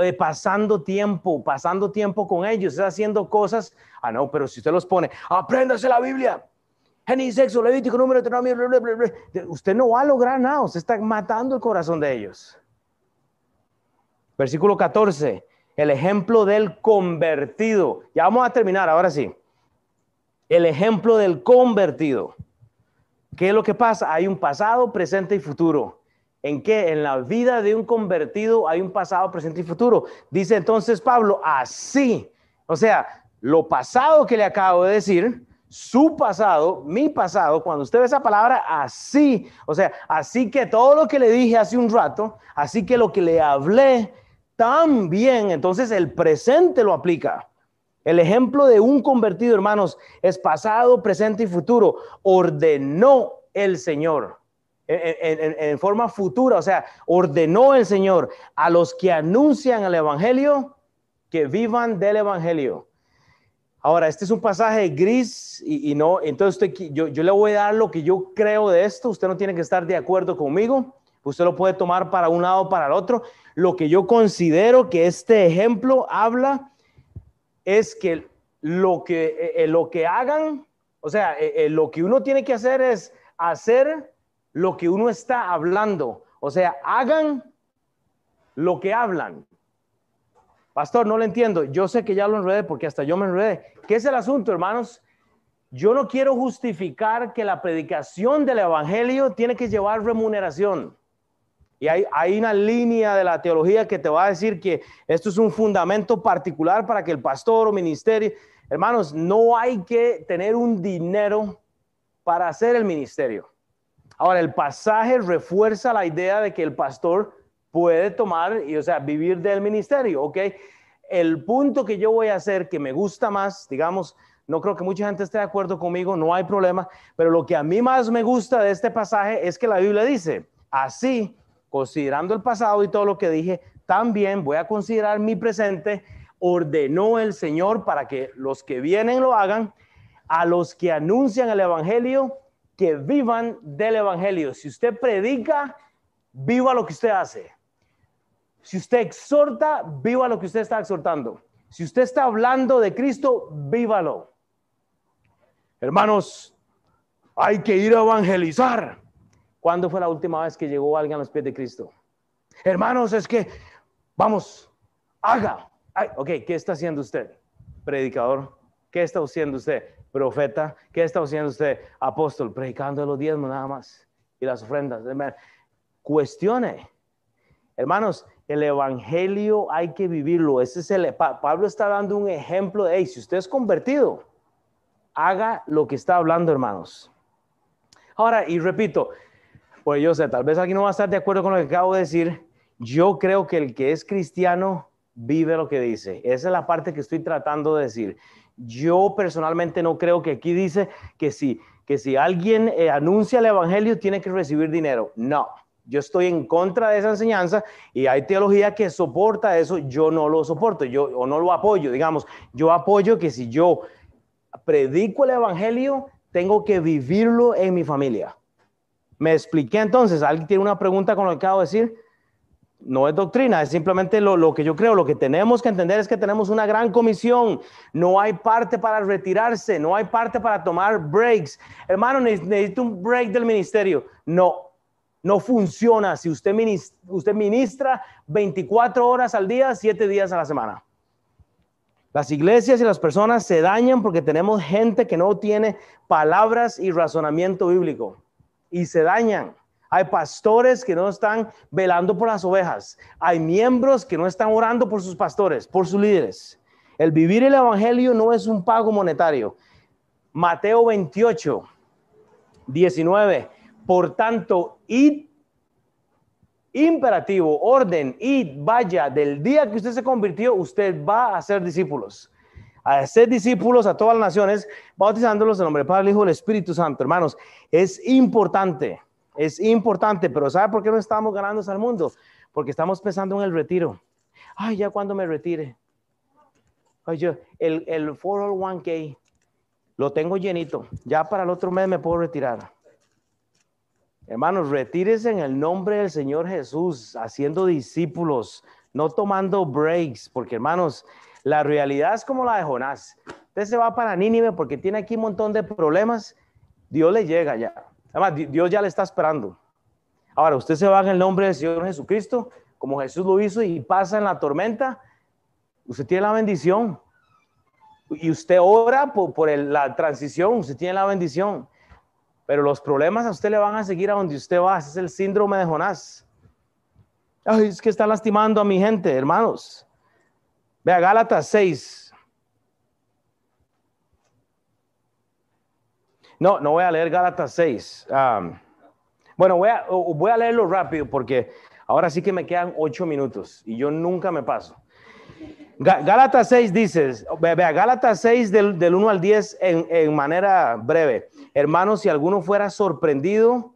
eh, pasando tiempo, pasando tiempo con ellos, haciendo cosas. Ah, no, pero si usted los pone, apréndase la Biblia. Génesis, sexo, Levítico, número, Usted no va a lograr nada, usted está matando el corazón de ellos. Versículo 14, el ejemplo del convertido. Ya vamos a terminar, ahora sí. El ejemplo del convertido. ¿Qué es lo que pasa? Hay un pasado, presente y futuro. ¿En qué? En la vida de un convertido hay un pasado, presente y futuro. Dice entonces Pablo, así. O sea, lo pasado que le acabo de decir, su pasado, mi pasado, cuando usted ve esa palabra así, o sea, así que todo lo que le dije hace un rato, así que lo que le hablé también, entonces el presente lo aplica. El ejemplo de un convertido, hermanos, es pasado, presente y futuro. Ordenó el Señor en, forma futura, o sea, ordenó el Señor a los que anuncian el Evangelio que vivan del Evangelio. Ahora, este es un pasaje gris y, no, entonces yo, yo le voy a dar lo que yo creo de esto, usted no tiene que estar de acuerdo conmigo, usted lo puede tomar para un lado o para el otro. Lo que yo considero que este ejemplo habla es que lo que, eh, eh, lo que hagan, o sea, eh, lo que uno tiene que hacer es hacer lo que uno está hablando. O sea, hagan lo que hablan. Pastor, no lo entiendo. Yo sé que ya lo enredé porque hasta yo me enredé. ¿Qué es el asunto, hermanos? Yo no quiero justificar que la predicación del Evangelio tiene que llevar remuneración. Y hay, una línea de la teología que te va a decir que esto es un fundamento particular para que el pastor o ministerio, hermanos, no hay que tener un dinero para hacer el ministerio. Ahora, el pasaje refuerza la idea de que el pastor puede tomar y, o sea, vivir del ministerio, ¿ok? El punto que yo voy a hacer que me gusta más, digamos, no creo que mucha gente esté de acuerdo conmigo, no hay problema, pero lo que a mí más me gusta de este pasaje es que la Biblia dice, así, considerando el pasado y todo lo que dije, también voy a considerar mi presente, ordenó el Señor para que los que vienen lo hagan, a los que anuncian el Evangelio, que vivan del Evangelio. Si usted predica, viva lo que usted hace. Si usted exhorta, viva lo que usted está exhortando. Si usted está hablando de Cristo, vívalo. Hermanos, hay que ir a evangelizar. ¿Cuándo fue la última vez que llegó alguien a los pies de Cristo? Hermanos, es que, vamos, haga. ok, ¿qué está haciendo usted? Predicador, ¿qué está haciendo usted? Profeta, ¿qué está haciendo usted? Apóstol, predicando los diezmos nada más y las ofrendas. Cuestione. Hermanos, el evangelio hay que vivirlo. Ese es el, Pablo está dando un ejemplo de, hey, si usted es convertido, haga lo que está hablando, hermanos. Ahora, y repito, pues yo sé, tal vez alguien no va a estar de acuerdo con lo que acabo de decir. Yo creo que el que es cristiano vive lo que dice. Esa es la parte que estoy tratando de decir. Yo personalmente no creo que aquí dice que si, que si alguien eh, anuncia el evangelio tiene que recibir dinero. No. Yo estoy en contra de esa enseñanza y hay teología que soporta eso, yo no lo soporto, yo o no lo apoyo, digamos, yo apoyo que si yo predico el evangelio, tengo que vivirlo en mi familia. Me expliqué entonces, ¿alguien tiene una pregunta con lo que acabo de decir? No es doctrina, es simplemente lo, que yo creo. Lo que tenemos que entender es que tenemos una gran comisión. No hay parte para retirarse, no hay parte para tomar breaks. Hermano, necesito un break del ministerio. No, no funciona si usted ministra, usted ministra 24 horas al día, 7 días a la semana. Las iglesias y las personas se dañan porque tenemos gente que no tiene palabras y razonamiento bíblico y se dañan. Hay pastores que no están velando por las ovejas. Hay miembros que no están orando por sus pastores, por sus líderes. El vivir el evangelio no es un pago monetario. Mateo 28, 19. Por tanto, id, imperativo, orden, id, vaya, del día que usted se convirtió, usted va a ser discípulos. A ser discípulos a todas las naciones, bautizándolos en nombre del Padre, Hijo y del Espíritu Santo. Hermanos, es importante, es importante, pero ¿sabe por qué no estamos ganando al mundo? Porque estamos pensando en el retiro. Ay, ya cuando me retire. Ay, yo, el, el 401k lo tengo llenito. Ya para el otro mes me puedo retirar. Hermanos, retírese en el nombre del Señor Jesús, haciendo discípulos, no tomando breaks, porque hermanos, la realidad es como la de Jonás. Usted se va para Nínive porque tiene aquí un montón de problemas. Dios le llega ya. Además, Dios ya le está esperando. Ahora, usted se va en el nombre del Señor Jesucristo, como Jesús lo hizo, y pasa en la tormenta. Usted tiene la bendición. Y usted ora por, la transición, usted tiene la bendición. Pero los problemas a usted le van a seguir a donde usted va. Ese es el síndrome de Jonás. Ay, es que está lastimando a mi gente, hermanos. Vea, Gálatas 6. No, no voy a leer Gálatas 6. Bueno, voy a, leerlo rápido porque ahora sí que me quedan ocho minutos y yo nunca me paso. Gálatas 6 dices, vea, Gálatas 6 del, del 1 al 10 en, manera breve. Hermanos, si alguno fuera sorprendido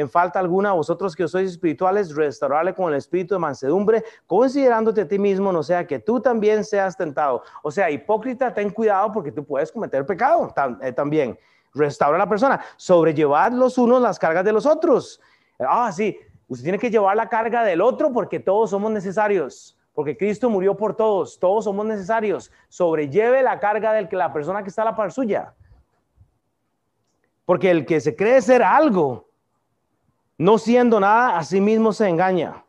en falta alguna, vosotros que sois espirituales, restaurarle con el espíritu de mansedumbre, considerándote a ti mismo, no sea que tú también seas tentado. O sea, hipócrita, ten cuidado porque tú puedes cometer pecado eh, también. Restaura a la persona. Sobrellevad los unos las cargas de los otros. Ah, sí, usted tiene que llevar la carga del otro porque todos somos necesarios. Porque Cristo murió por todos, todos somos necesarios. Sobrelleve la carga de la persona que está a la par suya. Porque el que se cree ser algo, no siendo nada, a sí mismo se engaña.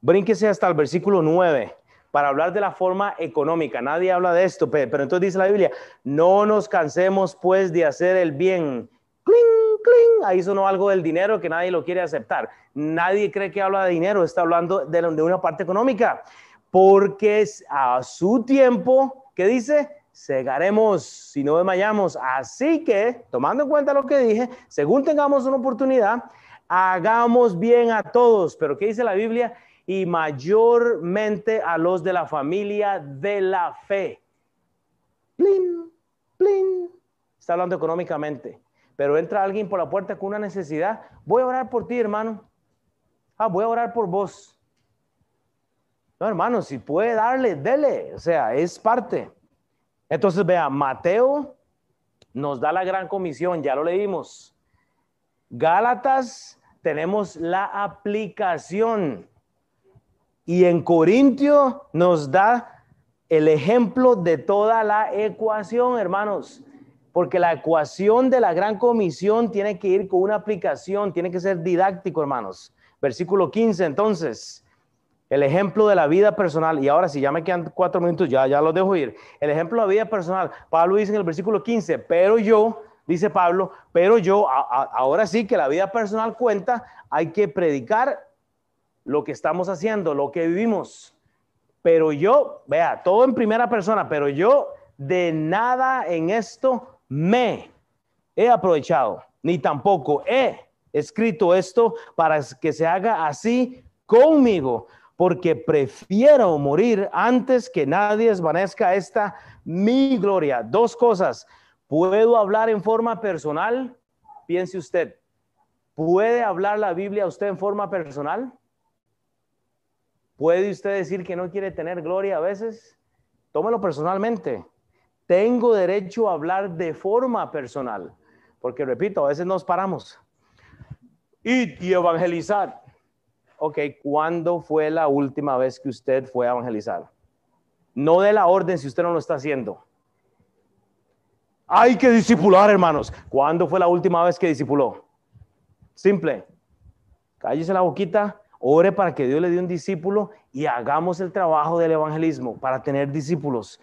Brínquese hasta el versículo 9 para hablar de la forma económica. Nadie habla de esto, pero, entonces dice la Biblia, no nos cansemos pues de hacer el bien. Cling, cling. Ahí sonó algo del dinero que nadie lo quiere aceptar. Nadie cree que habla de dinero, está hablando de, de una parte económica. Porque a su tiempo, ¿qué dice? Segaremos si no desmayamos. Así que, tomando en cuenta lo que dije, según tengamos una oportunidad, hagamos bien a todos, pero ¿qué dice la Biblia? Y mayormente a los de la familia de la fe. Plin, plin. Está hablando económicamente, pero entra alguien por la puerta con una necesidad. Voy a orar por ti, hermano. Ah, voy a orar por vos. No, hermano, si puede darle, dele. O sea, es parte. Entonces, vea, Mateo nos da la gran comisión, ya lo leímos. Gálatas tenemos la aplicación. Y en Corintio nos da el ejemplo de toda la ecuación, hermanos. Porque la ecuación de la gran comisión tiene que ir con una aplicación, tiene que ser didáctico, hermanos. Versículo 15, entonces, el ejemplo de la vida personal. Y ahora si ya me quedan cuatro minutos, ya, ya lo dejo ir. El ejemplo de la vida personal. Pablo dice en el versículo 15, pero yo, dice Pablo, pero yo, ahora sí que la vida personal cuenta, hay que predicar lo que estamos haciendo, lo que vivimos. Pero yo, vea, todo en primera persona, pero yo de nada en esto me he aprovechado, ni tampoco he escrito esto para que se haga así conmigo, porque prefiero morir antes que nadie desvanezca esta mi gloria. Dos cosas. ¿Puedo hablar en forma personal? Piense usted. ¿Puede hablar la Biblia usted en forma personal? ¿Puede usted decir que no quiere tener gloria a veces? Tómelo personalmente. Tengo derecho a hablar de forma personal. Porque repito, a veces nos paramos. Y, y evangelizar. Ok, ¿cuándo fue la última vez que usted fue a evangelizar? No de la orden si usted no lo está haciendo. Hay que disipular, hermanos. ¿Cuándo fue la última vez que disipuló? Simple. Cállese la boquita, ore para que Dios le dé un discípulo y hagamos el trabajo del evangelismo para tener discípulos.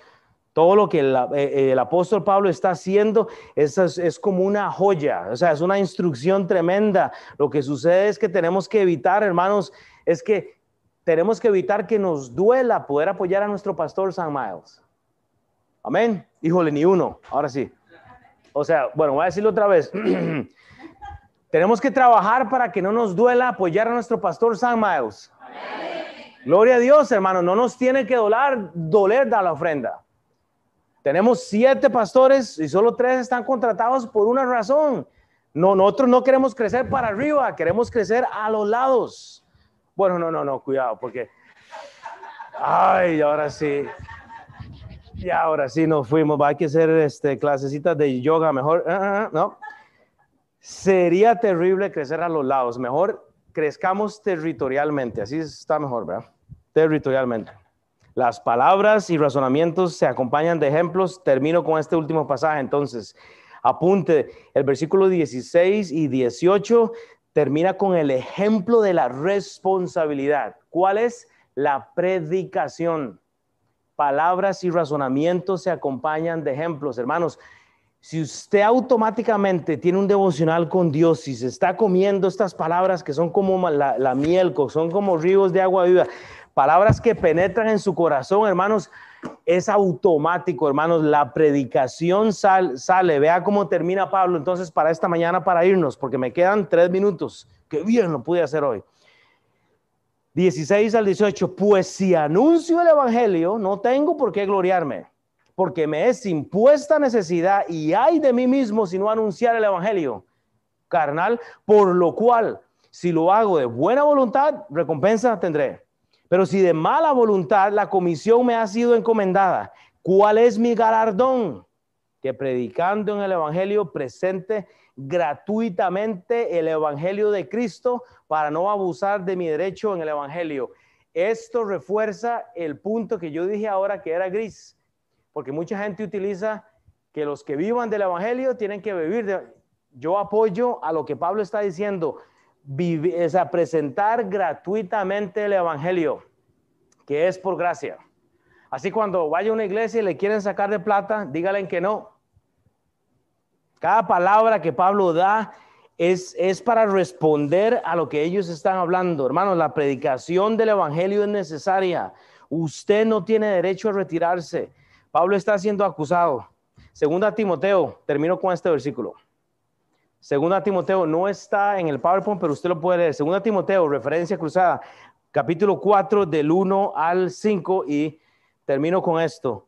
Todo lo que el, eh, apóstol Pablo está haciendo es, es, como una joya, o sea, es una instrucción tremenda. Lo que sucede es que tenemos que evitar, hermanos, es que tenemos que evitar que nos duela poder apoyar a nuestro pastor San Miles. Amén. Híjole, ni uno. Ahora sí. O sea, bueno, voy a decirlo otra vez. Tenemos que trabajar para que no nos duela apoyar a nuestro pastor San Miles. Gloria a Dios, hermano. No nos tiene que doler, doler dar la ofrenda. Tenemos siete pastores y solo tres están contratados por una razón. No, nosotros no queremos crecer para arriba, queremos crecer a los lados. Bueno, no, no, no, cuidado, porque. Ay, ahora sí. Y ahora sí nos fuimos. Va a que hacer este, clasecitas de yoga mejor. Ah, ah, ah, no. Sería terrible crecer a los lados. Mejor crezcamos territorialmente. Así está mejor, ¿verdad? Territorialmente. Las palabras y razonamientos se acompañan de ejemplos. Termino con este último pasaje. Entonces, apunte, el versículo 16 y 18 termina con el ejemplo de la responsabilidad. ¿Cuál es? La predicación palabras y razonamientos se acompañan de ejemplos, hermanos. Si usted automáticamente tiene un devocional con Dios y se está comiendo estas palabras que son como la, la miel, son como ríos de agua viva, palabras que penetran en su corazón, hermanos, es automático, hermanos. La predicación sale. Vea cómo termina Pablo entonces para esta mañana para irnos, porque me quedan tres minutos. Qué bien lo pude hacer hoy. 16 al 18. Pues si anuncio el Evangelio, no tengo por qué gloriarme, porque me es impuesta necesidad y hay de mí mismo si no anunciar el Evangelio carnal, por lo cual, si lo hago de buena voluntad, recompensa tendré. Pero si de mala voluntad la comisión me ha sido encomendada, ¿cuál es mi galardón? Que predicando en el Evangelio presente gratuitamente el Evangelio de Cristo para no abusar de mi derecho en el Evangelio. Esto refuerza el punto que yo dije ahora que era gris, porque mucha gente utiliza que los que vivan del Evangelio tienen que vivir de... Yo apoyo a lo que Pablo está diciendo es a presentar gratuitamente el Evangelio, que es por gracia. Así cuando vaya a una iglesia y le quieren sacar de plata, díganle que no. Cada palabra que Pablo da es, es para responder a lo que ellos están hablando. Hermanos, la predicación del Evangelio es necesaria. Usted no tiene derecho a retirarse. Pablo está siendo acusado. Segunda Timoteo, termino con este versículo. Segunda Timoteo no está en el PowerPoint, pero usted lo puede leer. Segunda Timoteo, referencia cruzada, capítulo 4 del 1 al 5 y termino con esto.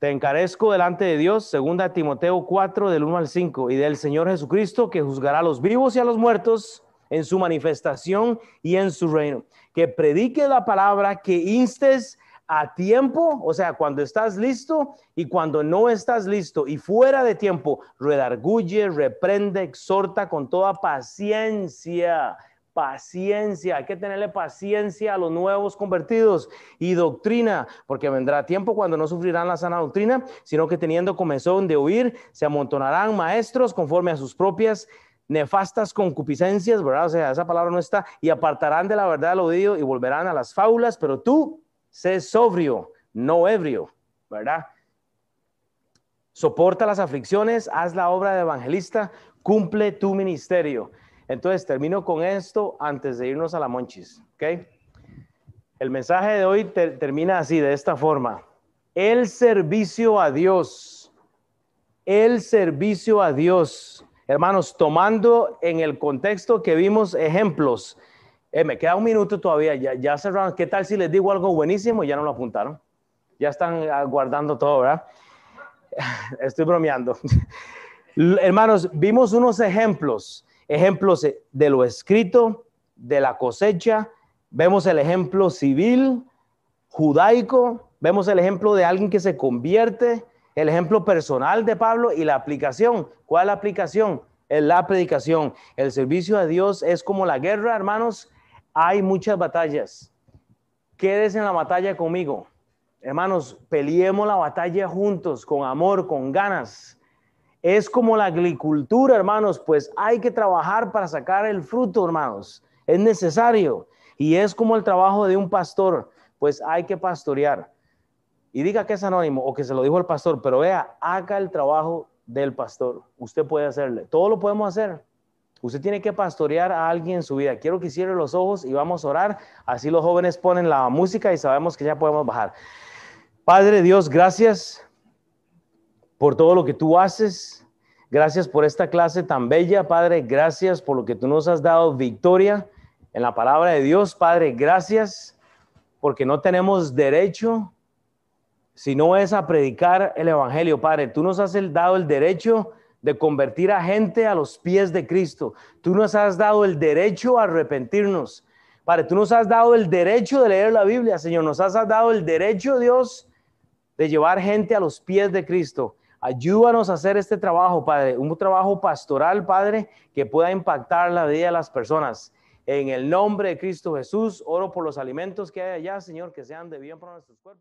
Te encarezco delante de Dios, segunda Timoteo 4 del 1 al 5 y del Señor Jesucristo que juzgará a los vivos y a los muertos en su manifestación y en su reino. Que predique la palabra, que instes a tiempo, o sea, cuando estás listo y cuando no estás listo y fuera de tiempo, redarguye, reprende, exhorta con toda paciencia. Paciencia, hay que tenerle paciencia a los nuevos convertidos y doctrina, porque vendrá tiempo cuando no sufrirán la sana doctrina, sino que teniendo comezón de oír, se amontonarán maestros conforme a sus propias nefastas concupiscencias, ¿verdad? O sea, esa palabra no está, y apartarán de la verdad al oído y volverán a las fábulas, pero tú sé sobrio, no ebrio, ¿verdad? Soporta las aflicciones, haz la obra de evangelista, cumple tu ministerio. Entonces, termino con esto antes de irnos a la monchis, ¿ok? El mensaje de hoy termina así, de esta forma. El servicio a Dios, el servicio a Dios. Hermanos, tomando en el contexto que vimos ejemplos eh, me queda un minuto todavía, ya, ya cerraron. ¿Qué tal si les digo algo buenísimo? Ya no lo apuntaron. Ya están ah, guardando todo, ¿verdad? Estoy bromeando. Hermanos, vimos unos ejemplos, ejemplos de lo escrito, de la cosecha. Vemos el ejemplo civil, judaico. Vemos el ejemplo de alguien que se convierte, el ejemplo personal de Pablo y la aplicación. ¿Cuál es la aplicación? Es la predicación. El servicio a Dios es como la guerra, hermanos hay muchas batallas. Quédese en la batalla conmigo. Hermanos, peleemos la batalla juntos, con amor, con ganas. Es como la agricultura, hermanos, pues hay que trabajar para sacar el fruto, hermanos. Es necesario. Y es como el trabajo de un pastor, pues hay que pastorear. Y diga que es anónimo o que se lo dijo el pastor, pero vea, haga el trabajo del pastor. Usted puede hacerle. Todo lo podemos hacer. Usted tiene que pastorear a alguien en su vida. Quiero que cierre los ojos y vamos a orar. Así los jóvenes ponen la música y sabemos que ya podemos bajar. Padre Dios, gracias por todo lo que tú haces. Gracias por esta clase tan bella, Padre. Gracias por lo que tú nos has dado victoria en la palabra de Dios, Padre. Gracias porque no tenemos derecho si no es a predicar el Evangelio, Padre. Tú nos has dado el derecho de convertir a gente a los pies de Cristo. Tú nos has dado el derecho a arrepentirnos. Padre, tú nos has dado el derecho de leer la Biblia, Señor. Nos has dado el derecho, Dios, de llevar gente a los pies de Cristo. Ayúdanos a hacer este trabajo, Padre, un trabajo pastoral, Padre, que pueda impactar la vida de las personas. En el nombre de Cristo Jesús, oro por los alimentos que hay allá, Señor, que sean de bien para nuestros cuerpos.